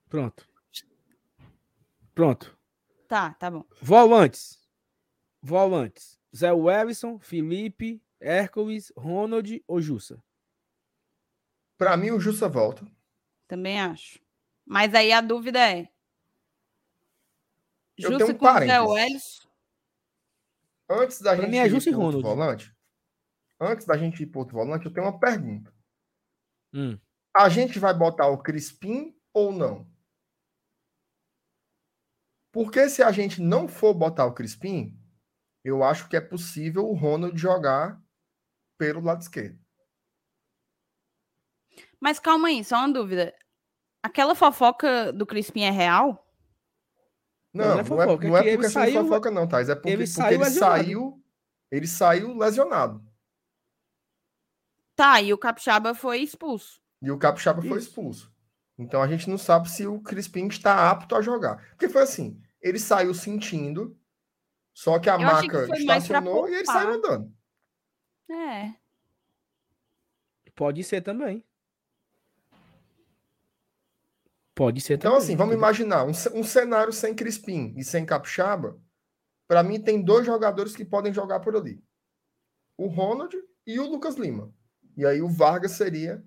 Pronto. Pronto. Tá, tá bom. Volantes. Volantes: Zé Wellison, Felipe, Hércules, Ronald ou Jussa? Para mim, o Jussa volta. Também acho. Mas aí a dúvida é: Eu Jussa com Zé Wellison? Antes da pra gente é ir para outro volante, antes da gente ir para outro volante, eu tenho uma pergunta. Hum. A gente vai botar o Crispim ou não? Porque se a gente não for botar o Crispim, eu acho que é possível o Ronald jogar pelo lado esquerdo. Mas calma aí, só uma dúvida. Aquela fofoca do Crispim é real? Não, não é, fofoca, não é, não é porque saiu, fofoca, não, Thais. É porque ele, porque saiu, ele saiu, ele saiu lesionado. Tá, e o Capixaba foi expulso. E o Capixaba Isso. foi expulso. Então a gente não sabe se o Crispim está apto a jogar. Porque foi assim, ele saiu sentindo, só que a Eu maca que estacionou e ele saiu andando. É. Pode ser também. Pode ser então, também. Então, assim, vamos imaginar um, um cenário sem Crispim e sem Capixaba. Para mim, tem dois jogadores que podem jogar por ali: o Ronald e o Lucas Lima. E aí o Vargas seria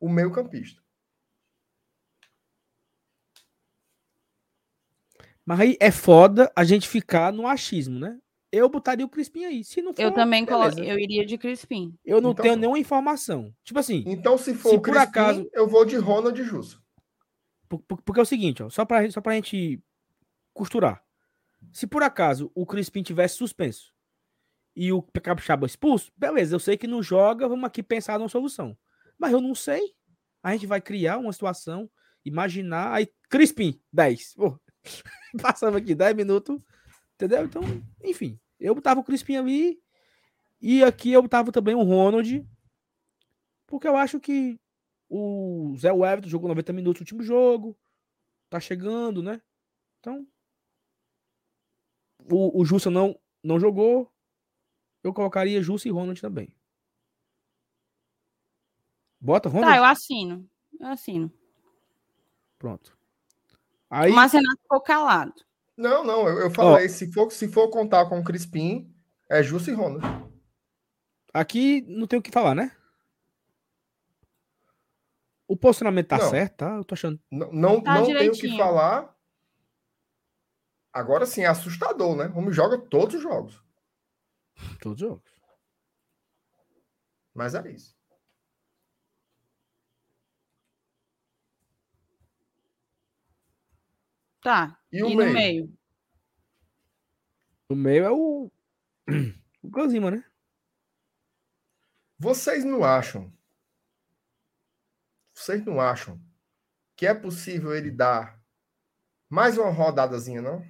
o meio-campista. Mas aí é foda a gente ficar no achismo, né? Eu botaria o Crispim aí. Se não for, eu também colo... eu iria de Crispim. Eu não então, tenho nenhuma informação. Tipo assim. Então, se for se o Crispim, por acaso, eu vou de Ronald Justo. Porque é o seguinte, ó, só para só pra gente costurar. Se por acaso o Crispim tivesse suspenso e o Capixaba expulso, beleza, eu sei que não joga, vamos aqui pensar numa solução. Mas eu não sei. A gente vai criar uma situação, imaginar, aí Crispim, 10. Pô, aqui 10 minutos, entendeu? Então, enfim, eu botava o Crispim ali e aqui eu botava também o Ronald, porque eu acho que o Zé Everton jogou 90 minutos no último jogo. Tá chegando, né? Então. O, o Jussa não, não jogou. Eu colocaria Jussa e Ronald também. Bota Ronald? Tá, eu assino. Eu assino. Pronto. Aí... O Marcenato ficou calado. Não, não, eu, eu falei, se, for, se for contar com o Crispim, é Jussa e Ronald. Aqui não tem o que falar, né? O posicionamento tá não, certo, tá? Eu tô achando. Não, não, tá não tenho o que falar. Agora sim, é assustador, né? Vamos joga todos os jogos. Todos os jogos. Mas é isso. Tá. E, o e meio? no meio? O meio é o. O Gozima, né? Vocês não acham vocês não acham que é possível ele dar mais uma rodadazinha, não?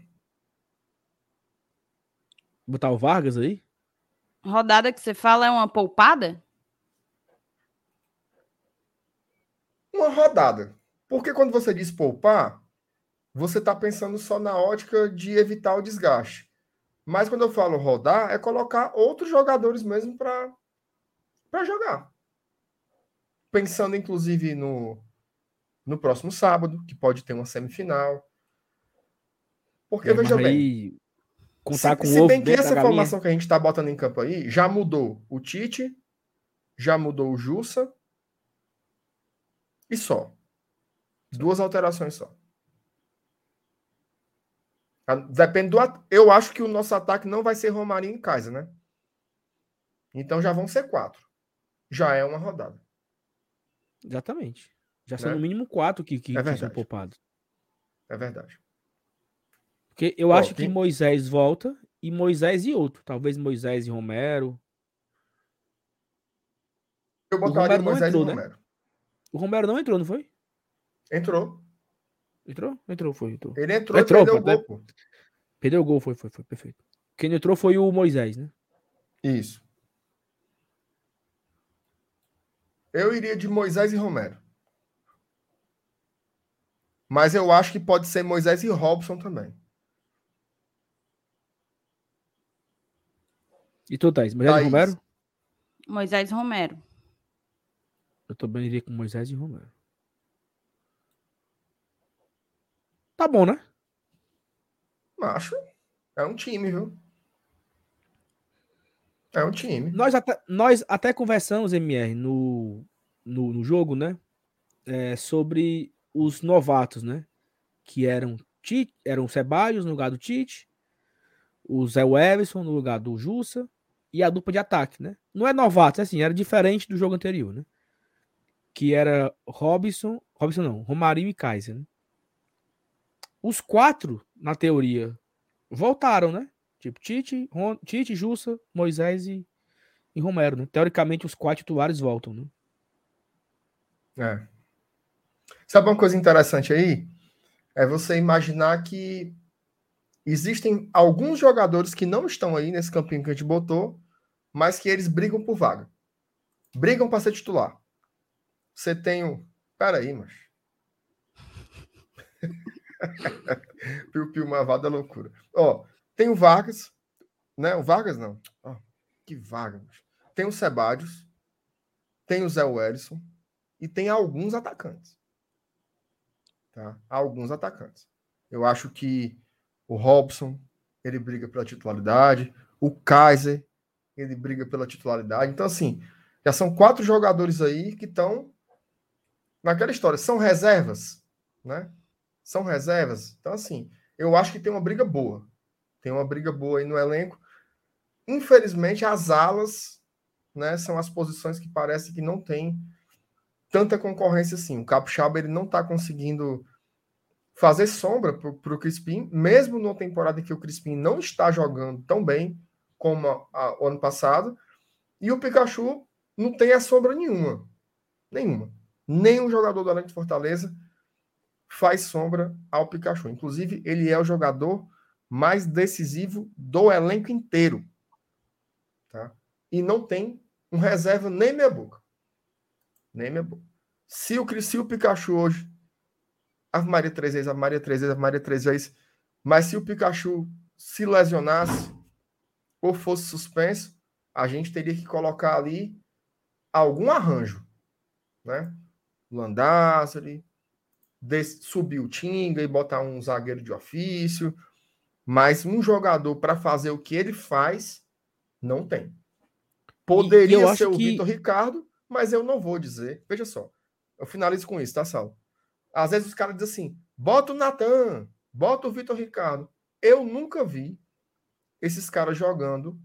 Botar o Vargas aí? Rodada que você fala é uma poupada? Uma rodada. Porque quando você diz poupar, você está pensando só na ótica de evitar o desgaste. Mas quando eu falo rodar, é colocar outros jogadores mesmo para jogar pensando inclusive no, no próximo sábado, que pode ter uma semifinal. Porque, é, veja bem, contar se, com se bem que essa formação que a gente está botando em campo aí, já mudou o Tite, já mudou o Jussa, e só. Duas alterações só. Depende do. Eu acho que o nosso ataque não vai ser Romarinho e Kaiser, né? Então já vão ser quatro. Já é uma rodada. Exatamente. Já são né? no mínimo quatro que, que, é que são poupados. É verdade. Porque eu Bom, acho que Moisés volta e Moisés e outro. Talvez Moisés e Romero. Eu botaria o Moisés entrou, e né? Romero. Né? O Romero não entrou, não foi? Entrou. Entrou? Entrou, foi. Entrou. Ele entrou, entrou perdeu pô, o gol. Pô. Perdeu o gol, foi, foi, foi. Perfeito. Quem entrou foi o Moisés, né? Isso. Eu iria de Moisés e Romero. Mas eu acho que pode ser Moisés e Robson também. E tu, Thais? Moisés Thaís. e Romero? Moisés e Romero. Eu também iria com Moisés e Romero. Tá bom, né? Acho. É um time, viu? É um time. Nós até, nós até conversamos, MR, no, no, no jogo, né? É, sobre os novatos, né? Que eram Tite, eram Ceballos no lugar do Tite, o Zé Everson no lugar do Jussa e a dupla de ataque, né? Não é novato, é assim, era diferente do jogo anterior, né? Que era Robson, Robson não, Romarinho e Kaiser, né? Os quatro, na teoria, voltaram, né? Tipo, Tite, Ron, Tite, Jussa, Moisés e, e Romero, né? Teoricamente, os quatro titulares voltam, né? É. Sabe uma coisa interessante aí? É você imaginar que existem alguns jogadores que não estão aí nesse campinho que a gente botou, mas que eles brigam por vaga. Brigam para ser titular. Você tem o. Peraí, mas. Piu-piu Mavado é loucura. Ó, tem o Vargas, né? O Vargas não. Oh, que Vargas. Tem o Sebadios, tem o Zé Wellison e tem alguns atacantes. Tá? Alguns atacantes. Eu acho que o Robson, ele briga pela titularidade, o Kaiser, ele briga pela titularidade. Então, assim, já são quatro jogadores aí que estão naquela história. São reservas, né? São reservas. Então, assim, eu acho que tem uma briga boa. Tem uma briga boa aí no elenco. Infelizmente, as alas, né, são as posições que parece que não tem tanta concorrência assim. O Capixaba ele não está conseguindo fazer sombra para o Crispim, mesmo numa temporada em que o Crispim não está jogando tão bem como a, a, o ano passado, e o Pikachu não tem a sombra nenhuma. Nenhuma. Nenhum jogador do Elenco de Fortaleza faz sombra ao Pikachu. Inclusive, ele é o jogador mais decisivo do elenco inteiro. Tá? E não tem um reserva nem meia boca. Nem meia boca. Se o, se o Pikachu hoje Ave Maria três vezes, Ave Maria três vezes, Ave Maria três vezes. Mas se o Pikachu se lesionasse ou fosse suspenso, a gente teria que colocar ali algum arranjo, né? Landázuri, subir o Tinga e botar um zagueiro de ofício, mas um jogador para fazer o que ele faz, não tem. Poderia ser o que... Vitor Ricardo, mas eu não vou dizer. Veja só, eu finalizo com isso, tá, Sal? Às vezes os caras dizem assim: bota o Natan, bota o Vitor Ricardo. Eu nunca vi esses caras jogando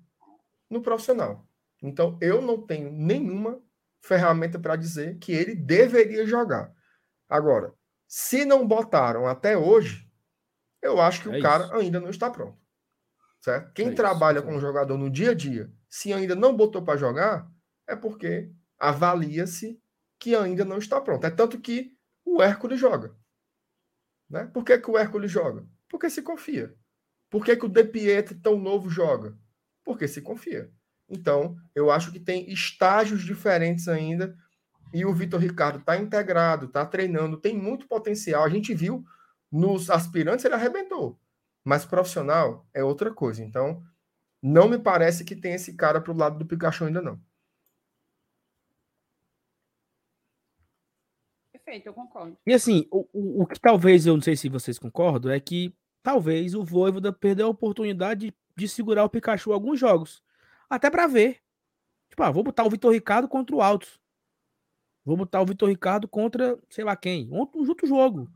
no profissional. Então eu não tenho nenhuma ferramenta para dizer que ele deveria jogar. Agora, se não botaram até hoje, eu acho que é o cara isso. ainda não está pronto. Certo? Quem é trabalha isso. com o jogador no dia a dia, se ainda não botou para jogar, é porque avalia-se que ainda não está pronto. É tanto que o Hércules joga. Né? Por que, que o Hércules joga? Porque se confia. Por que, que o De Pietro, tão novo, joga? Porque se confia. Então, eu acho que tem estágios diferentes ainda. E o Vitor Ricardo está integrado, está treinando, tem muito potencial. A gente viu nos aspirantes, ele arrebentou. Mas profissional é outra coisa. Então, não me parece que tem esse cara para o lado do Pikachu ainda não. Perfeito, eu concordo. E assim, o, o, o, que talvez, eu não sei se vocês concordam, é que talvez o Voivoda perdeu a oportunidade de, de segurar o Pikachu alguns jogos. Até para ver. Tipo, ah, vou botar o Vitor Ricardo contra o Altos. Vou botar o Vitor Ricardo contra, sei lá quem. Um outro jogo.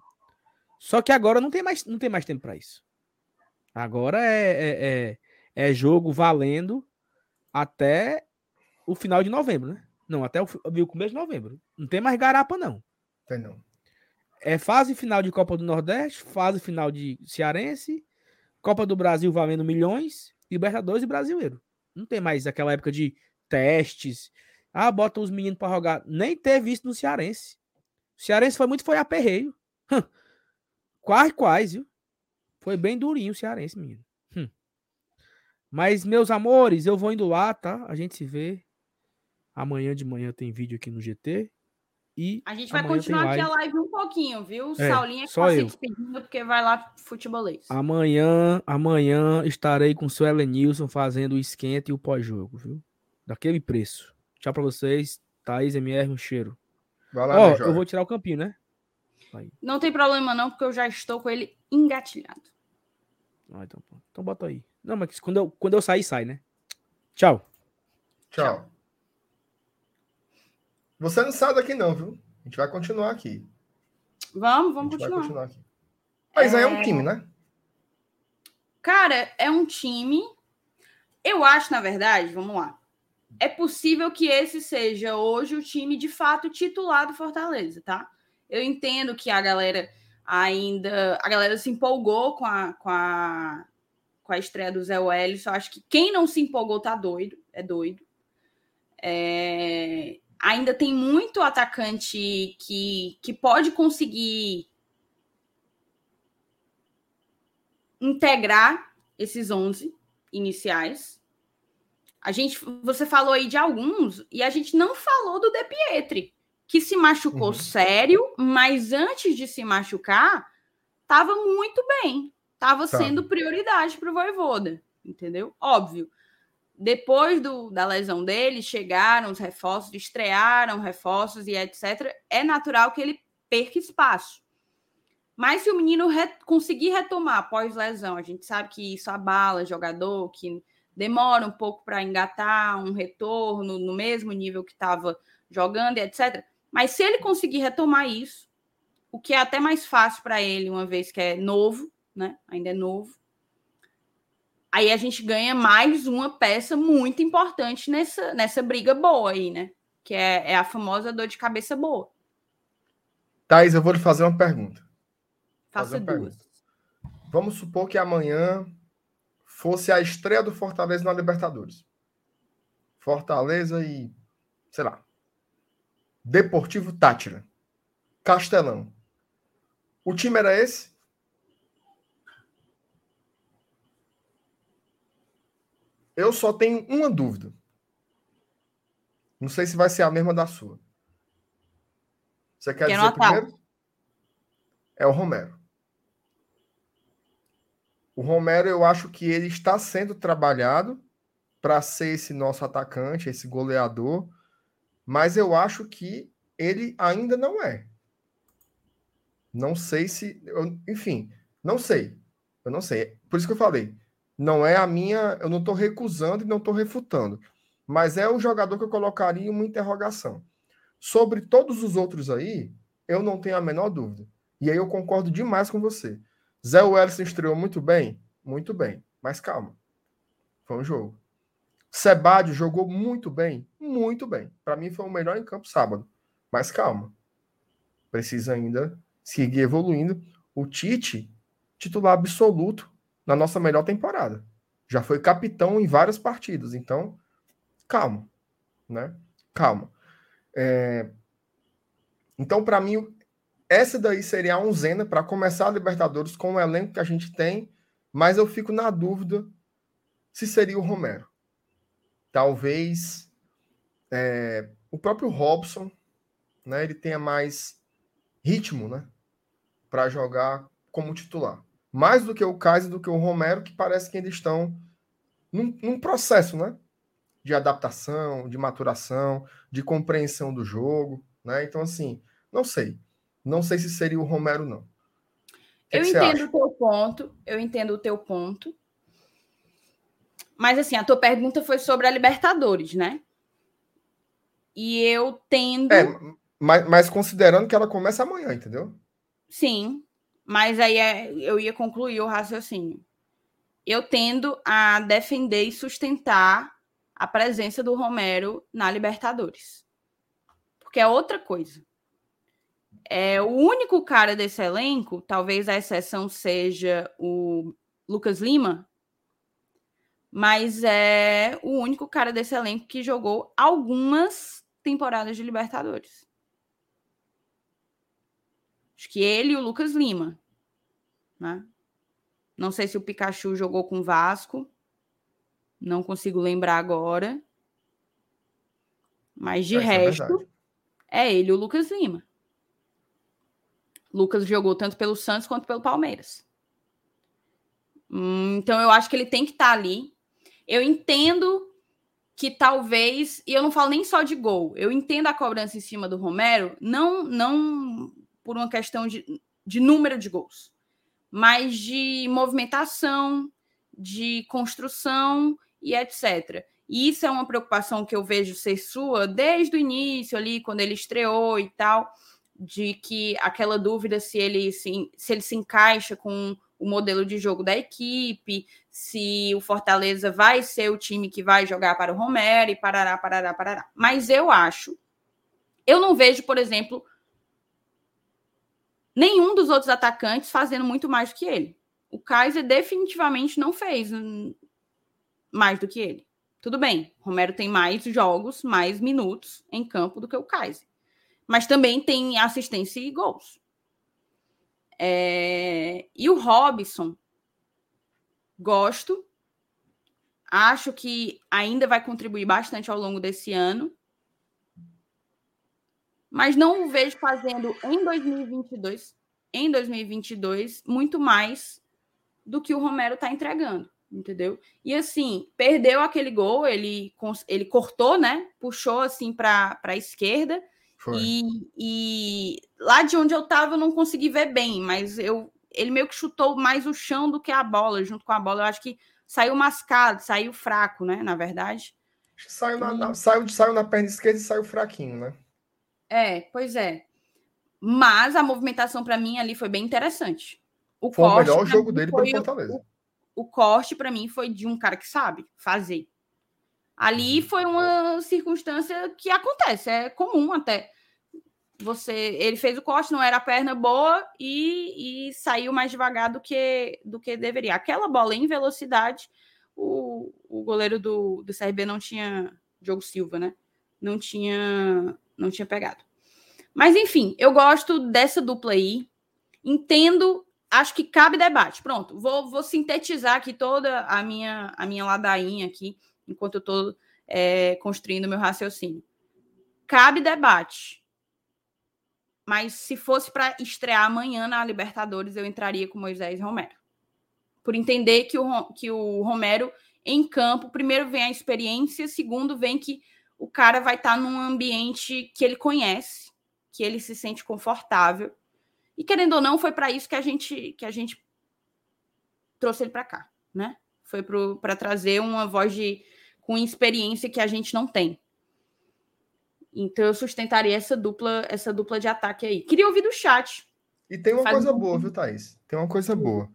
Só que agora não tem mais, não tem mais tempo para isso. Agora é, é, é, é, jogo valendo até o final de novembro, né? Não, até o, o começo de novembro. Não tem mais garapa, não. Tem não. É fase final de Copa do Nordeste, fase final de Cearense, Copa do Brasil valendo milhões, Libertadores e Brasileiro. Não tem mais aquela época de testes. Ah, bota os meninos para jogar. Nem teve isso no Cearense. O Cearense foi muito foi aperreio. quase, quase, viu? Foi bem durinho o Cearense, menino. Hum. Mas, meus amores, eu vou indo lá, tá? A gente se vê. Amanhã de manhã tem vídeo aqui no GT. E a gente vai continuar aqui a live um pouquinho, viu? É, Saulinha só eu. se despedindo porque vai lá futebolês. Amanhã, amanhã estarei com o seu Elenilson fazendo o esquenta e o pós-jogo, viu? Daquele preço. Tchau pra vocês. Thaís MR, um cheiro. Vai lá, Ó, eu vou tirar o campinho, né? Aí. Não tem problema não, porque eu já estou com ele engatilhado. Ah, então, então bota aí. Não, mas quando eu, quando eu sair, sai, né? Tchau. Tchau. Tchau. Você não sai daqui, não, viu? A gente vai continuar aqui. Vamos, vamos continuar. continuar aqui. Mas é... aí é um time, né? Cara, é um time. Eu acho, na verdade, vamos lá. É possível que esse seja hoje o time de fato titular do Fortaleza, tá? Eu entendo que a galera ainda. A galera se empolgou com a, com a, com a estreia do Zé Welles. Só acho que quem não se empolgou tá doido. É doido. É, ainda tem muito atacante que, que pode conseguir integrar esses 11 iniciais. A gente, você falou aí de alguns e a gente não falou do De Pietri, que se machucou uhum. sério, mas antes de se machucar, estava muito bem, estava tá. sendo prioridade para o Voivoda, entendeu? Óbvio. Depois do, da lesão dele, chegaram os reforços, estrearam reforços e etc. É natural que ele perca espaço. Mas se o menino re conseguir retomar após lesão, a gente sabe que isso abala jogador, que demora um pouco para engatar um retorno no mesmo nível que estava jogando, etc. Mas se ele conseguir retomar isso, o que é até mais fácil para ele, uma vez que é novo, né? Ainda é novo. Aí a gente ganha mais uma peça muito importante nessa, nessa briga boa aí, né? Que é, é a famosa dor de cabeça boa. Thais, eu vou lhe fazer uma pergunta. Faça duas. Pergunta. Vamos supor que amanhã fosse a estreia do Fortaleza na Libertadores. Fortaleza e, sei lá, Deportivo Tátira, Castelão. O time era esse? Eu só tenho uma dúvida. Não sei se vai ser a mesma da sua. Você quer dizer primeiro? É o Romero. O Romero, eu acho que ele está sendo trabalhado para ser esse nosso atacante, esse goleador, mas eu acho que ele ainda não é. Não sei se. Eu, enfim, não sei. Eu não sei. Por isso que eu falei. Não é a minha. Eu não estou recusando e não estou refutando. Mas é o jogador que eu colocaria uma interrogação. Sobre todos os outros aí, eu não tenho a menor dúvida. E aí eu concordo demais com você. Zé Wellison estreou muito bem? Muito bem. Mas calma. Foi um jogo. Sebádio jogou muito bem? Muito bem. Para mim foi o melhor em campo sábado. Mas calma. Precisa ainda seguir evoluindo. O Tite, titular absoluto na nossa melhor temporada. Já foi capitão em várias partidas. Então, calma. Né? Calma. É... Então, para mim, essa daí seria a unzena para começar a Libertadores com o elenco que a gente tem, mas eu fico na dúvida se seria o Romero. Talvez é, o próprio Robson, né, ele tenha mais ritmo, né, para jogar como titular. Mais do que o Kaiser, do que o Romero, que parece que ainda estão num, num processo, né, de adaptação, de maturação, de compreensão do jogo, né? Então assim, não sei. Não sei se seria o Romero, não. Que eu que entendo o teu ponto, eu entendo o teu ponto. Mas assim, a tua pergunta foi sobre a Libertadores, né? E eu tendo. É, mas, mas considerando que ela começa amanhã, entendeu? Sim, mas aí é, eu ia concluir o raciocínio. Eu tendo a defender e sustentar a presença do Romero na Libertadores. Porque é outra coisa. É, o único cara desse elenco, talvez a exceção seja o Lucas Lima, mas é o único cara desse elenco que jogou algumas temporadas de Libertadores. Acho que ele e o Lucas Lima. Né? Não sei se o Pikachu jogou com o Vasco. Não consigo lembrar agora. Mas de resto, é, é ele e o Lucas Lima. Lucas jogou tanto pelo Santos quanto pelo Palmeiras. Hum, então eu acho que ele tem que estar tá ali. Eu entendo que talvez, e eu não falo nem só de gol, eu entendo a cobrança em cima do Romero, não, não por uma questão de, de número de gols, mas de movimentação, de construção e etc. E isso é uma preocupação que eu vejo ser sua desde o início ali, quando ele estreou e tal de que aquela dúvida se ele se, se ele se encaixa com o modelo de jogo da equipe, se o Fortaleza vai ser o time que vai jogar para o Romero e parará, parará, parará. Mas eu acho, eu não vejo, por exemplo, nenhum dos outros atacantes fazendo muito mais do que ele. O Kaiser definitivamente não fez mais do que ele. Tudo bem, Romero tem mais jogos, mais minutos em campo do que o Kaiser mas também tem assistência e gols. É... E o Robson, gosto, acho que ainda vai contribuir bastante ao longo desse ano, mas não o vejo fazendo em 2022, em 2022 muito mais do que o Romero está entregando, entendeu? E assim, perdeu aquele gol, ele, ele cortou, né? Puxou assim para a esquerda. E, e, lá de onde eu estava eu não consegui ver bem, mas eu ele meio que chutou mais o chão do que a bola, junto com a bola. Eu acho que saiu mascado, saiu fraco, né? Na verdade. Saiu na, na, saiu, saiu na perna esquerda e saiu fraquinho, né? É, pois é. Mas a movimentação para mim ali foi bem interessante. O foi corte, o melhor jogo dele pelo Fortaleza. O, o corte para mim foi de um cara que sabe fazer. Ali uhum. foi uma circunstância que acontece, é comum até. Você, ele fez o corte, não era a perna boa e, e saiu mais devagar do que do que deveria. Aquela bola em velocidade, o, o goleiro do, do CRB não tinha Diogo Silva, né? Não tinha não tinha pegado. Mas enfim, eu gosto dessa dupla aí. Entendo, acho que cabe debate. Pronto, vou, vou sintetizar aqui toda a minha a minha ladainha aqui, enquanto eu estou é, construindo meu raciocínio. Cabe debate. Mas se fosse para estrear amanhã na Libertadores, eu entraria com Moisés Romero. Por entender que o, que o Romero, em campo, primeiro vem a experiência, segundo, vem que o cara vai estar tá num ambiente que ele conhece, que ele se sente confortável. E querendo ou não, foi para isso que a gente que a gente trouxe ele para cá, né? Foi para trazer uma voz de com experiência que a gente não tem. Então eu sustentaria essa dupla, essa dupla de ataque aí. Queria ouvir do chat. E tem uma Faz coisa um... boa, viu, Thaís? Tem uma coisa boa.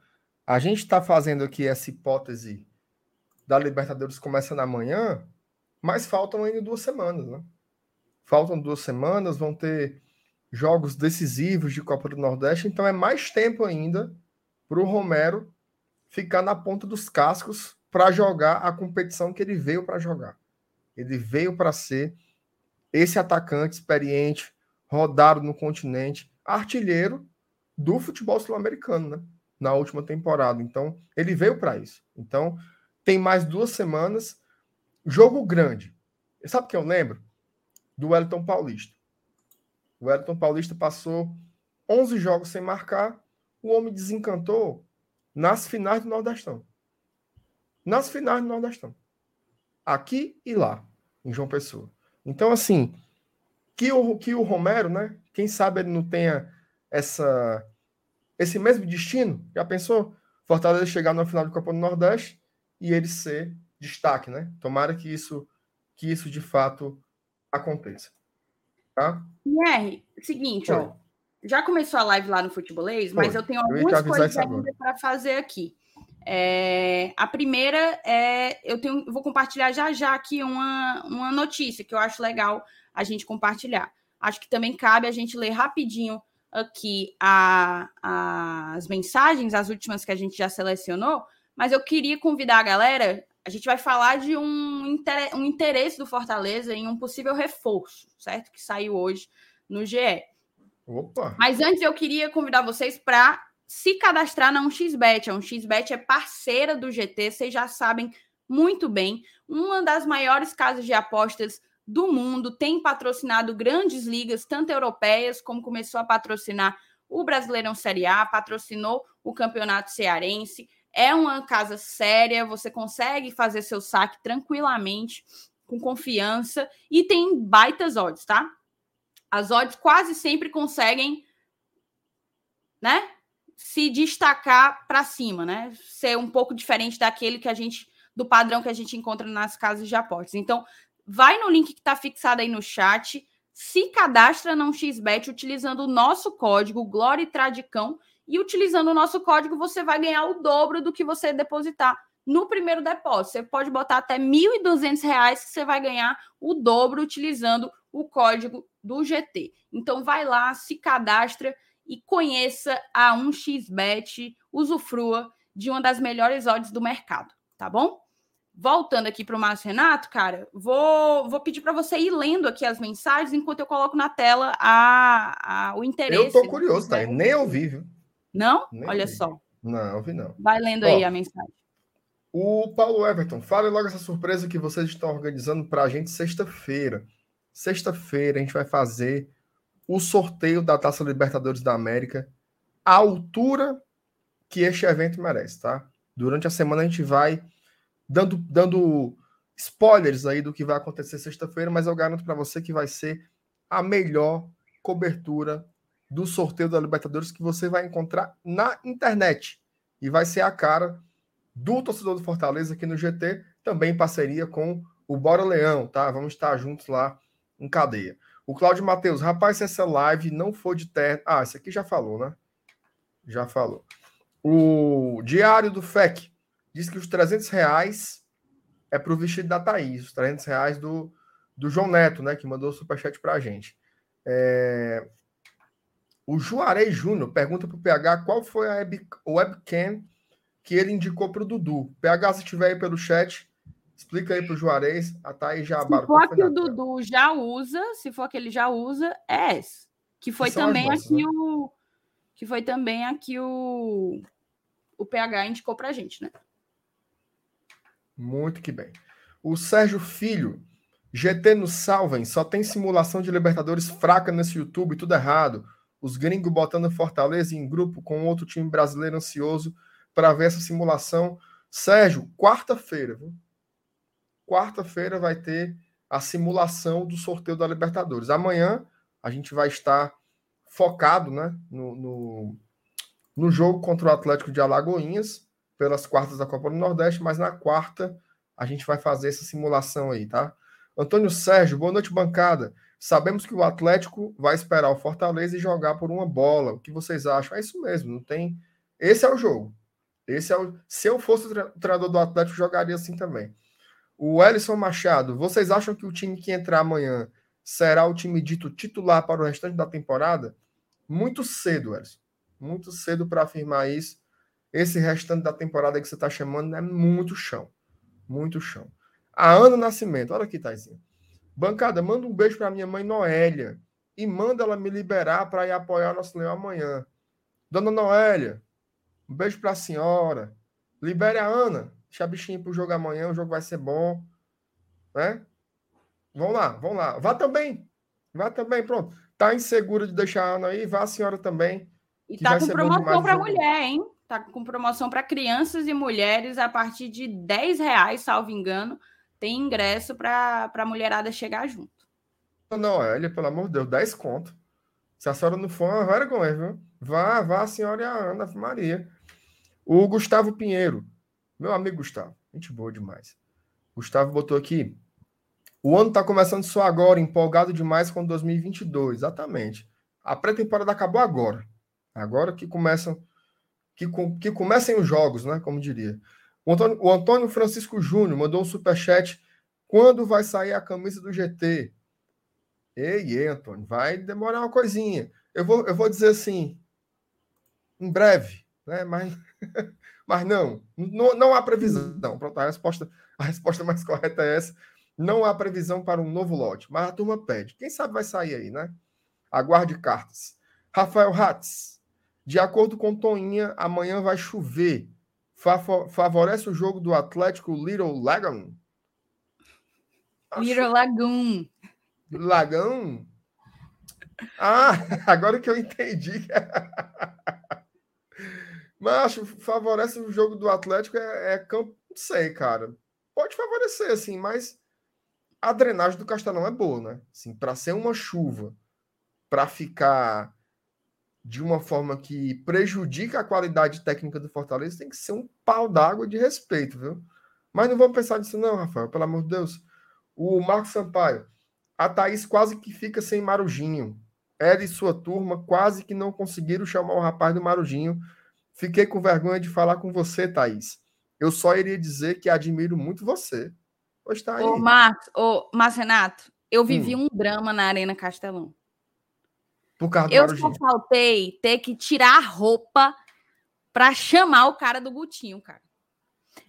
A gente está fazendo aqui essa hipótese da Libertadores começando amanhã, mas faltam ainda duas semanas, né? Faltam duas semanas, vão ter jogos decisivos de Copa do Nordeste, então é mais tempo ainda para o Romero ficar na ponta dos cascos para jogar a competição que ele veio para jogar. Ele veio para ser esse atacante experiente, rodado no continente, artilheiro do futebol sul-americano, né? Na última temporada. Então, ele veio para isso. Então, tem mais duas semanas Jogo grande. Sabe o que eu lembro? Do Wellington Paulista. O Wellington Paulista passou 11 jogos sem marcar. O homem desencantou nas finais do Nordestão. Nas finais do Nordestão. Aqui e lá, em João Pessoa. Então, assim, que o, que o Romero, né? Quem sabe ele não tenha essa, esse mesmo destino. Já pensou? Fortaleza chegar na final do Copa do Nordeste e ele ser destaque, né? Tomara que isso, que isso de fato aconteça. Tá? R, seguinte, ó. Já começou a live lá no Futebolês, mas eu tenho algumas eu coisas ainda para fazer aqui. É, a primeira é eu tenho, vou compartilhar já já aqui uma, uma notícia que eu acho legal a gente compartilhar. Acho que também cabe a gente ler rapidinho aqui a, a, as mensagens, as últimas que a gente já selecionou, mas eu queria convidar a galera a gente vai falar de um, um interesse do Fortaleza em um possível reforço, certo? Que saiu hoje no GE. Opa. Mas antes eu queria convidar vocês para se cadastrar na 1xBet. A 1xBet é parceira do GT, vocês já sabem muito bem. Uma das maiores casas de apostas do mundo, tem patrocinado grandes ligas, tanto europeias como começou a patrocinar o Brasileirão Série A, patrocinou o Campeonato Cearense é uma casa séria, você consegue fazer seu saque tranquilamente, com confiança, e tem baitas odds, tá? As odds quase sempre conseguem, né? Se destacar para cima, né? Ser um pouco diferente daquele que a gente, do padrão que a gente encontra nas casas de apostas. Então, vai no link que está fixado aí no chat, se cadastra na XBet utilizando o nosso código Glória Tradicão e utilizando o nosso código, você vai ganhar o dobro do que você depositar no primeiro depósito. Você pode botar até R$ 1.200 que você vai ganhar o dobro utilizando o código do GT. Então vai lá, se cadastra e conheça a 1xBet, usufrua de uma das melhores odds do mercado, tá bom? Voltando aqui para o Márcio Renato, cara, vou, vou pedir para você ir lendo aqui as mensagens enquanto eu coloco na tela a, a o interesse. Eu tô curioso, tá? Nem ouvi, viu? Não? Nem Olha vi. só. Não, ouvi não. Vai lendo Ó, aí a mensagem. O Paulo Everton, fale logo essa surpresa que vocês estão organizando para a gente sexta-feira. Sexta-feira a gente vai fazer o sorteio da Taça Libertadores da América a altura que este evento merece, tá? Durante a semana a gente vai dando, dando spoilers aí do que vai acontecer sexta-feira, mas eu garanto para você que vai ser a melhor cobertura do sorteio da Libertadores que você vai encontrar na internet. E vai ser a cara do torcedor do Fortaleza aqui no GT, também em parceria com o Bora Leão, tá? Vamos estar juntos lá em cadeia. O Cláudio Matheus, rapaz, se essa live não for de terra. Ah, esse aqui já falou, né? Já falou. O Diário do FEC diz que os 300 reais é para o vestido da Thaís, os 300 reais do, do João Neto, né? Que mandou o superchat para a gente. É... O Juarez Júnior pergunta para o PH qual foi a web, webcam que ele indicou para o Dudu. PH, se estiver aí pelo chat, explica aí para o Juarez. A Thaís já Se for que o Dudu já usa, se for que ele já usa, é essa. Que foi que também nossas, aqui né? o. Que foi também aqui o. O PH indicou para a gente, né? Muito que bem. O Sérgio Filho, GT no Salvem, só tem simulação de Libertadores fraca nesse YouTube, tudo errado. Os gringos botando Fortaleza em grupo com outro time brasileiro ansioso para ver essa simulação. Sérgio, quarta-feira, viu? Quarta-feira vai ter a simulação do sorteio da Libertadores. Amanhã a gente vai estar focado né, no, no, no jogo contra o Atlético de Alagoinhas pelas quartas da Copa do Nordeste, mas na quarta a gente vai fazer essa simulação aí, tá? Antônio Sérgio, boa noite, bancada. Sabemos que o Atlético vai esperar o Fortaleza e jogar por uma bola. O que vocês acham? É isso mesmo, não tem. Esse é o jogo. Esse é o... Se eu fosse o treinador do Atlético, jogaria assim também. O Ellison Machado, vocês acham que o time que entrar amanhã será o time dito titular para o restante da temporada? Muito cedo, Ellison. Muito cedo para afirmar isso esse restante da temporada que você está chamando é muito chão. Muito chão. A Ana Nascimento, olha aqui, Taizinha. Bancada, manda um beijo para minha mãe Noélia e manda ela me liberar para ir apoiar nosso leão amanhã. Dona Noélia, um beijo para a senhora. Libere a Ana. Deixa a bichinha para o jogo amanhã, o jogo vai ser bom. Né? Vamos lá, vamos lá. Vá também. Vá também, pronto. Tá insegura de deixar a Ana aí, vá a senhora também. E tá com promoção para mulher, hein? Tá com promoção para crianças e mulheres a partir de 10 reais, salvo engano. Tem ingresso para a mulherada chegar junto. Não, olha, pelo amor de Deus, 10 conto. Se a senhora não for, é uma vergonha, viu? Vá, vá, a senhora e a Ana Maria. O Gustavo Pinheiro, meu amigo Gustavo, gente boa demais. Gustavo botou aqui. O ano está começando só agora, empolgado demais com 2022. Exatamente. A pré-temporada acabou agora. Agora que começam que, que comecem os jogos, né? Como diria. O Antônio, o Antônio Francisco Júnior mandou um superchat. Quando vai sair a camisa do GT? Ei, Antônio, vai demorar uma coisinha. Eu vou, eu vou dizer assim, em breve, né? Mas, mas não, não, não há previsão. Pronto, a resposta, a resposta mais correta é essa. Não há previsão para um novo lote, mas a turma pede. Quem sabe vai sair aí, né? Aguarde cartas. Rafael Hatz, de acordo com Toninha, amanhã vai chover. Favorece o jogo do Atlético Little Lagoon? Little Lagoon. Lagão? Ah, agora que eu entendi. Mas favorece o jogo do Atlético é, é campo, não sei, cara. Pode favorecer, assim, mas a drenagem do Castelão é boa, né? Assim, para ser uma chuva, para ficar de uma forma que prejudica a qualidade técnica do Fortaleza, tem que ser um pau d'água de respeito, viu? Mas não vamos pensar nisso, não, Rafael, pelo amor de Deus. O Marcos Sampaio, a Thaís quase que fica sem Marujinho. Ela e sua turma quase que não conseguiram chamar o rapaz do Marujinho. Fiquei com vergonha de falar com você, Thaís. Eu só iria dizer que admiro muito você. Pois tá aí. Ô, Marcos, ô, Mas Renato, eu vivi hum. um drama na Arena Castelão. Por causa do Eu só faltei ter que tirar a roupa para chamar o cara do Gutinho, cara.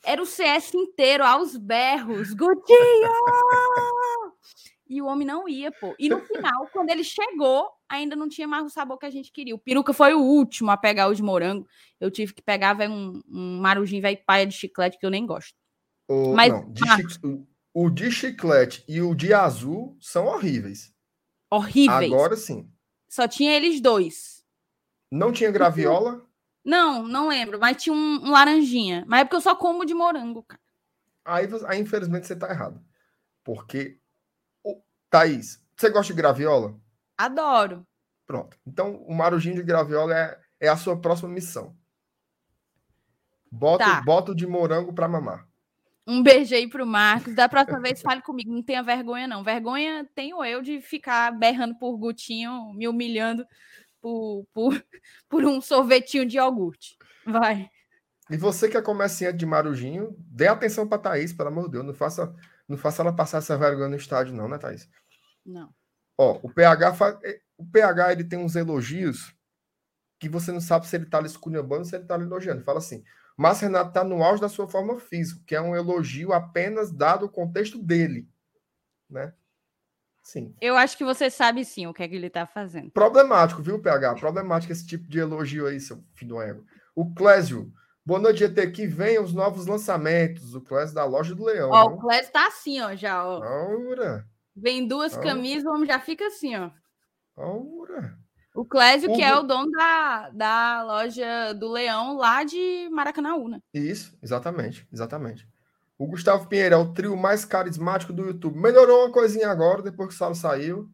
Era o CS inteiro aos berros. Gutinho! e o homem não ia, pô. E no final, quando ele chegou, ainda não tinha mais o sabor que a gente queria. O peruca foi o último a pegar o de morango. Eu tive que pegar véio, um, um marujinho velho paia de chiclete que eu nem gosto. O, Mas não, de chi... o de chiclete e o de azul são horríveis. Horríveis. Agora sim. Só tinha eles dois. Não tinha graviola? Não, não lembro, mas tinha um, um, laranjinha. Mas é porque eu só como de morango, cara. Aí, aí infelizmente, você tá errado. Porque. Oh, Thaís, você gosta de graviola? Adoro. Pronto. Então, o marujinho de graviola é, é a sua próxima missão. Bota, tá. bota o de morango para mamar. Um beijo aí pro Marcos. Da próxima vez, fale comigo. Não tenha vergonha, não. Vergonha tenho eu de ficar berrando por Gutinho, me humilhando por, por, por um sorvetinho de iogurte. Vai. E você que é comerciante de Marujinho, dê atenção para Thaís, pelo amor de Deus. Não faça, não faça ela passar essa vergonha no estádio, não, né, Thaís? Não. Ó, o PH. Eh, o PH ele tem uns elogios que você não sabe se ele está lhe esculhambando ou se ele está lhe elogiando. Fala assim: mas Renato está no auge da sua forma física, que é um elogio apenas dado o contexto dele, né? Sim. Eu acho que você sabe sim o que é que ele está fazendo. Problemático, viu, PH? Problemático esse tipo de elogio aí, seu filho do ego. O Clésio, boa noite, GT. Que venham os novos lançamentos. O Clésio da loja do Leão. Ó, o Clésio tá assim, ó, já, ó. Aura. Vem duas Aura. camisas, o homem já fica assim, ó. Aura. O Clésio, que é o dono da, da loja do Leão lá de Maracanãú, Isso, exatamente, exatamente. O Gustavo Pinheiro é o trio mais carismático do YouTube. Melhorou uma coisinha agora, depois que o Salo saiu.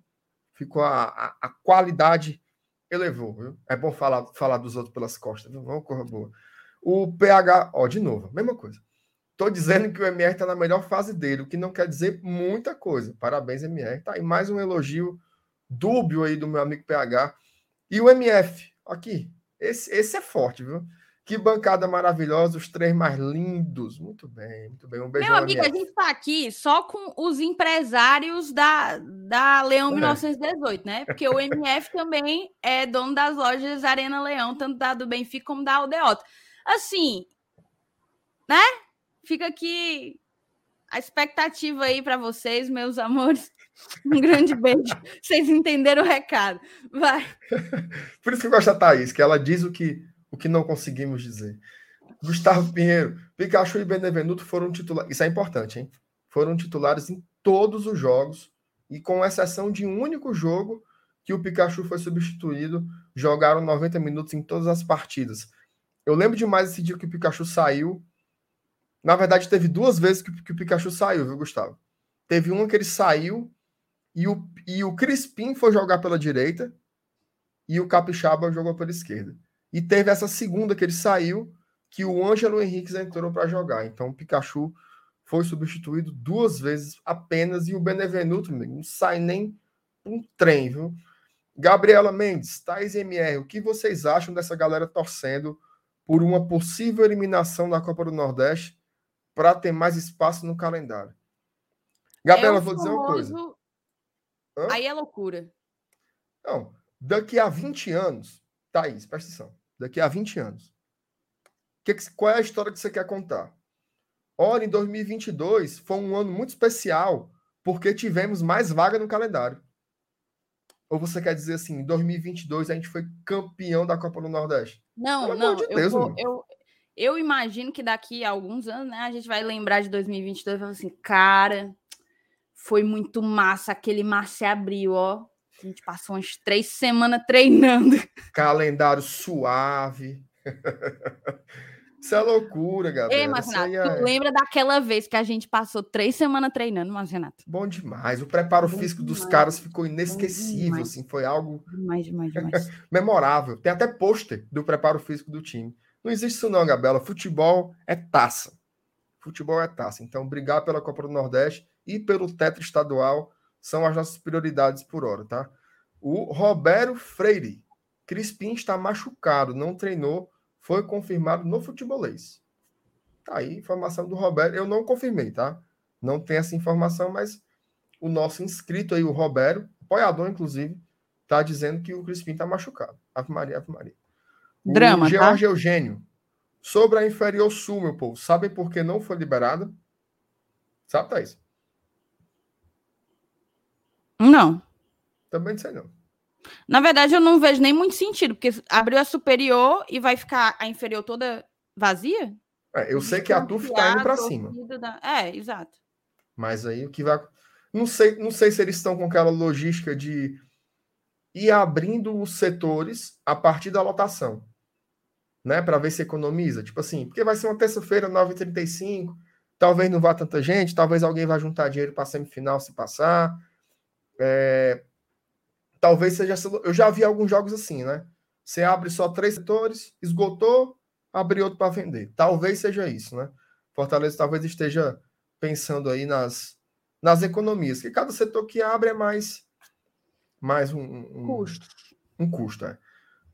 Ficou a, a, a, qualidade elevou, viu? É bom falar, falar dos outros pelas costas, viu? Uma coisa boa. O PH, ó, de novo, mesma coisa. Tô dizendo que o MR tá na melhor fase dele, o que não quer dizer muita coisa. Parabéns, MR. Tá aí mais um elogio dúbio aí do meu amigo PH. E o MF, aqui, esse, esse é forte, viu? Que bancada maravilhosa, os três mais lindos. Muito bem, muito bem. Um beijo. Meu amigo, MF. a gente está aqui só com os empresários da, da Leão é. 1918, né? Porque o MF também é dono das lojas Arena Leão, tanto da do Benfica como da Aldeota. Assim, né? Fica aqui a expectativa aí para vocês, meus amores. Um grande beijo. Vocês entenderam o recado. Vai. Por isso que eu gosto da Thaís, que ela diz o que, o que não conseguimos dizer. Gustavo Pinheiro, Pikachu e Benevenuto foram titulares. Isso é importante, hein? Foram titulares em todos os jogos, e com exceção de um único jogo que o Pikachu foi substituído, jogaram 90 minutos em todas as partidas. Eu lembro demais esse dia que o Pikachu saiu. Na verdade, teve duas vezes que, que o Pikachu saiu, viu, Gustavo? Teve uma que ele saiu e o, e o Crispim foi jogar pela direita e o Capixaba jogou pela esquerda. E teve essa segunda que ele saiu, que o Ângelo Henrique entrou para jogar. Então o Pikachu foi substituído duas vezes apenas e o Benevenuto não sai nem um trem, viu? Gabriela Mendes, Thais MR, o que vocês acham dessa galera torcendo por uma possível eliminação da Copa do Nordeste para ter mais espaço no calendário? Gabriela, é vou dizer uma coisa. Hã? Aí é loucura. Não, daqui a 20 anos, Thaís, presta atenção. Daqui a 20 anos. Que, qual é a história que você quer contar? Olha, em 2022 foi um ano muito especial porque tivemos mais vaga no calendário. Ou você quer dizer assim, em 2022 a gente foi campeão da Copa do Nordeste? Não, Pelo não. De Deus, eu, vou, eu, eu imagino que daqui a alguns anos, né, a gente vai lembrar de 2022 e falar assim, cara, foi muito massa aquele março e abril, ó. A gente passou umas três semanas treinando. Calendário suave. Isso é loucura, galera. Ei, mas, Renato, é... tu lembra daquela vez que a gente passou três semanas treinando, mas, Renato? Bom demais. O preparo Bom físico demais. dos caras ficou inesquecível, assim. Foi algo... Demais, demais, demais. Memorável. Tem até pôster do preparo físico do time. Não existe isso não, Gabriela. Futebol é taça. Futebol é taça. Então, obrigado pela Copa do Nordeste e pelo teto estadual são as nossas prioridades por hora, tá? O Roberto Freire. Crispim está machucado, não treinou, foi confirmado no futebolês. Tá aí informação do Roberto. Eu não confirmei, tá? Não tem essa informação, mas o nosso inscrito aí, o Roberto, apoiador, inclusive, tá dizendo que o Crispim está machucado. Ave Maria, Ave Maria. O Drama, George tá? Eugênio. Sobre a Inferior Sul, meu povo. Sabem por que não foi liberada? Sabe, Thaís? Não. Também não sei não. Na verdade, eu não vejo nem muito sentido, porque abriu a superior e vai ficar a inferior toda vazia? É, eu sei que a TUF está indo para cima. Da... É, exato. Mas aí o que vai. Não sei, não sei se eles estão com aquela logística de e abrindo os setores a partir da lotação, né? Para ver se economiza. Tipo assim, porque vai ser uma terça-feira, 9h35, talvez não vá tanta gente, talvez alguém vá juntar dinheiro para a semifinal se passar. É... Talvez seja. Eu já vi alguns jogos assim, né? Você abre só três setores, esgotou, abre outro para vender. Talvez seja isso, né? Fortaleza talvez esteja pensando aí nas, nas economias, que cada setor que abre é mais, mais um, um custo. Um custo, é.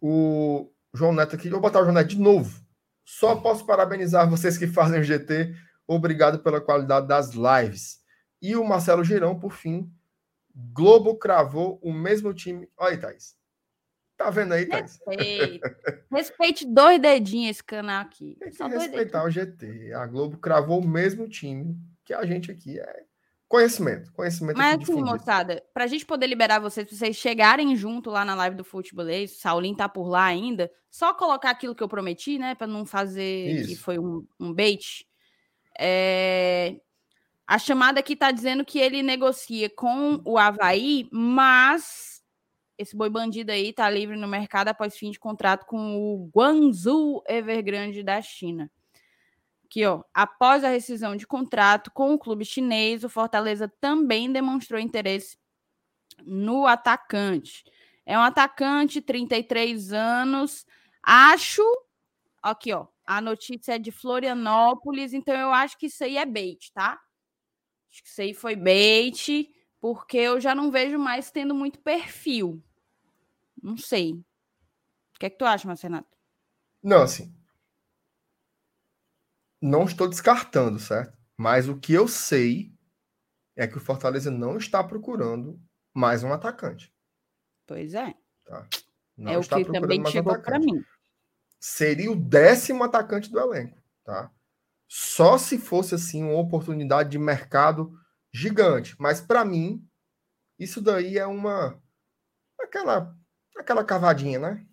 O João Neto aqui, vou botar o João Neto de novo. Só posso parabenizar vocês que fazem o GT. Obrigado pela qualidade das lives. E o Marcelo Girão, por fim, Globo cravou o mesmo time. Olha aí, Thaís. Tá vendo aí, Thaís? Respeite. Respeite dois dedinhos esse canal aqui. Tem que Só respeitar o GT. A Globo cravou o mesmo time que a gente aqui é conhecimento. Conhecimento Mas assim, moçada, pra gente poder liberar vocês, pra vocês chegarem junto lá na live do Futebolês, o Saulinho tá por lá ainda, só colocar aquilo que eu prometi, né? Pra não fazer Isso. que foi um, um bait. É... A chamada aqui tá dizendo que ele negocia com o Havaí, mas esse boi bandido aí tá livre no mercado após fim de contrato com o Guangzhou Evergrande da China. Aqui, ó. Após a rescisão de contrato com o clube chinês, o Fortaleza também demonstrou interesse no atacante. É um atacante, 33 anos. Acho. Aqui, ó. A notícia é de Florianópolis, então eu acho que isso aí é bait, tá? Acho que isso aí foi bait, porque eu já não vejo mais tendo muito perfil. Não sei. O que é que tu acha, Marcenato? Não, assim, não estou descartando, certo? Mas o que eu sei é que o Fortaleza não está procurando mais um atacante. Pois é. Tá? é o que também chegou para mim. Seria o décimo atacante do elenco, tá? Só se fosse assim uma oportunidade de mercado gigante. Mas para mim, isso daí é uma aquela aquela cavadinha, né?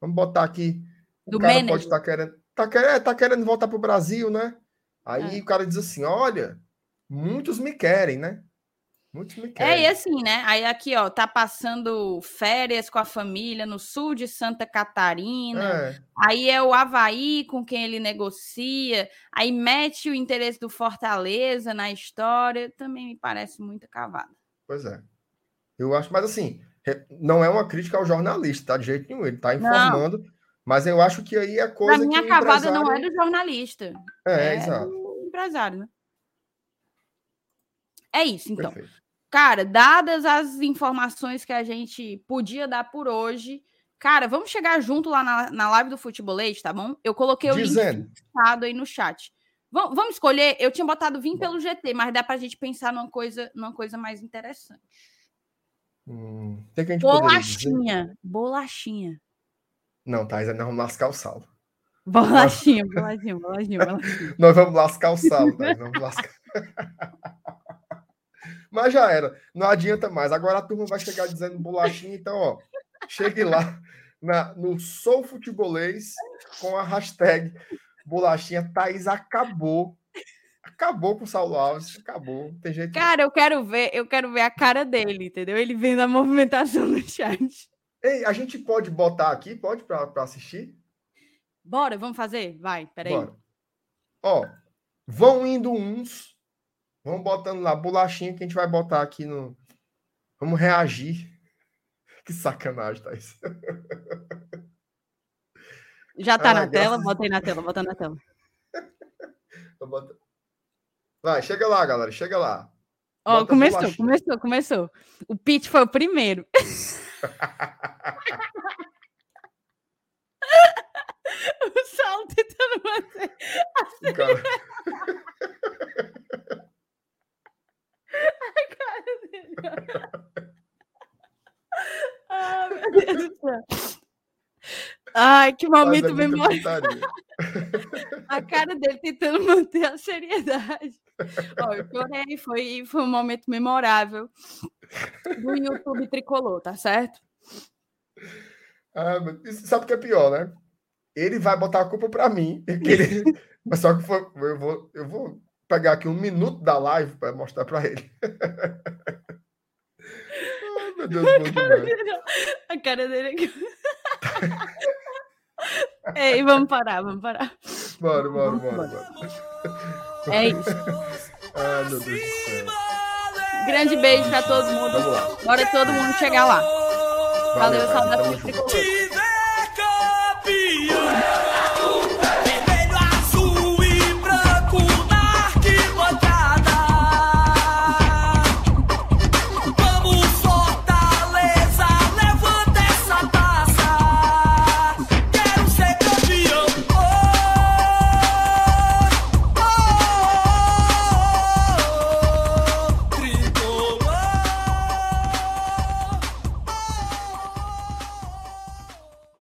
Vamos botar aqui. O do cara manager. pode estar querendo tá, quer, tá querendo voltar para o Brasil, né? Aí é. o cara diz assim: olha, muitos me querem, né? É, e assim, né? Aí aqui, ó, tá passando férias com a família no sul de Santa Catarina. É. Aí é o Havaí com quem ele negocia. Aí mete o interesse do Fortaleza na história. Também me parece muito cavada. Pois é. Eu acho, mas assim, não é uma crítica ao jornalista, tá? De jeito nenhum. Ele tá informando. Não mas eu acho que aí é coisa. Pra mim, a cavada empresário... não é do jornalista. É, é exato. Do empresário, né? É isso, então. Perfeito. Cara, dadas as informações que a gente podia dar por hoje, cara, vamos chegar junto lá na, na live do Futebolês, tá bom? Eu coloquei o Dizendo. link aí no chat. Vamos, vamos escolher. Eu tinha botado vir pelo GT, mas dá pra gente pensar numa coisa, numa coisa mais interessante. Hum, bolachinha. Bolachinha. Não, Thais, nós vamos lascar o saldo. Bolachinha, bolachinha, bolachinha, bolachinha. nós vamos lascar o saldo, Thais, vamos lascar. Mas já era, não adianta mais. Agora a turma vai chegar dizendo bolachinha, então, ó, chegue lá na, no Sou Futebolês com a hashtag bolachinha. Thaís acabou. Acabou com o Saulo Alves, acabou. Tem jeito. Cara, eu quero ver, eu quero ver a cara dele, entendeu? Ele vendo a movimentação no chat. Ei, a gente pode botar aqui, pode para assistir? Bora, vamos fazer? Vai, peraí. Bora. Ó, vão indo uns, vamos botando lá bolachinha que a gente vai botar aqui no. Vamos reagir. Que sacanagem, Thaís. Já tá ah, na tela? Botei na tela, bota na tela. Vai, chega lá, galera, chega lá. Ó, começou, começou, começou. O Pete foi o primeiro. o Saulo tentando manter a cara. A cara dele. Ai, meu Deus do céu. Ai, que momento é memorável. a cara dele tentando manter a seriedade. Ó, eu chorei, foi, foi um momento memorável do YouTube tricolor, tá certo? Ah, sabe o que é pior, né? Ele vai botar a culpa para mim. Ele... Mas só que foi, eu, vou, eu vou pegar aqui um minuto da live para mostrar para ele. Meu Deus, bom demais. A cara dele aqui. Ei, vamos parar, vamos parar. Bora, bora, bora, bora. É isso. Ai, meu Deus do céu. Grande beijo pra todo mundo. Bora todo mundo chegar lá. Valeu, cara, saudações tricolores.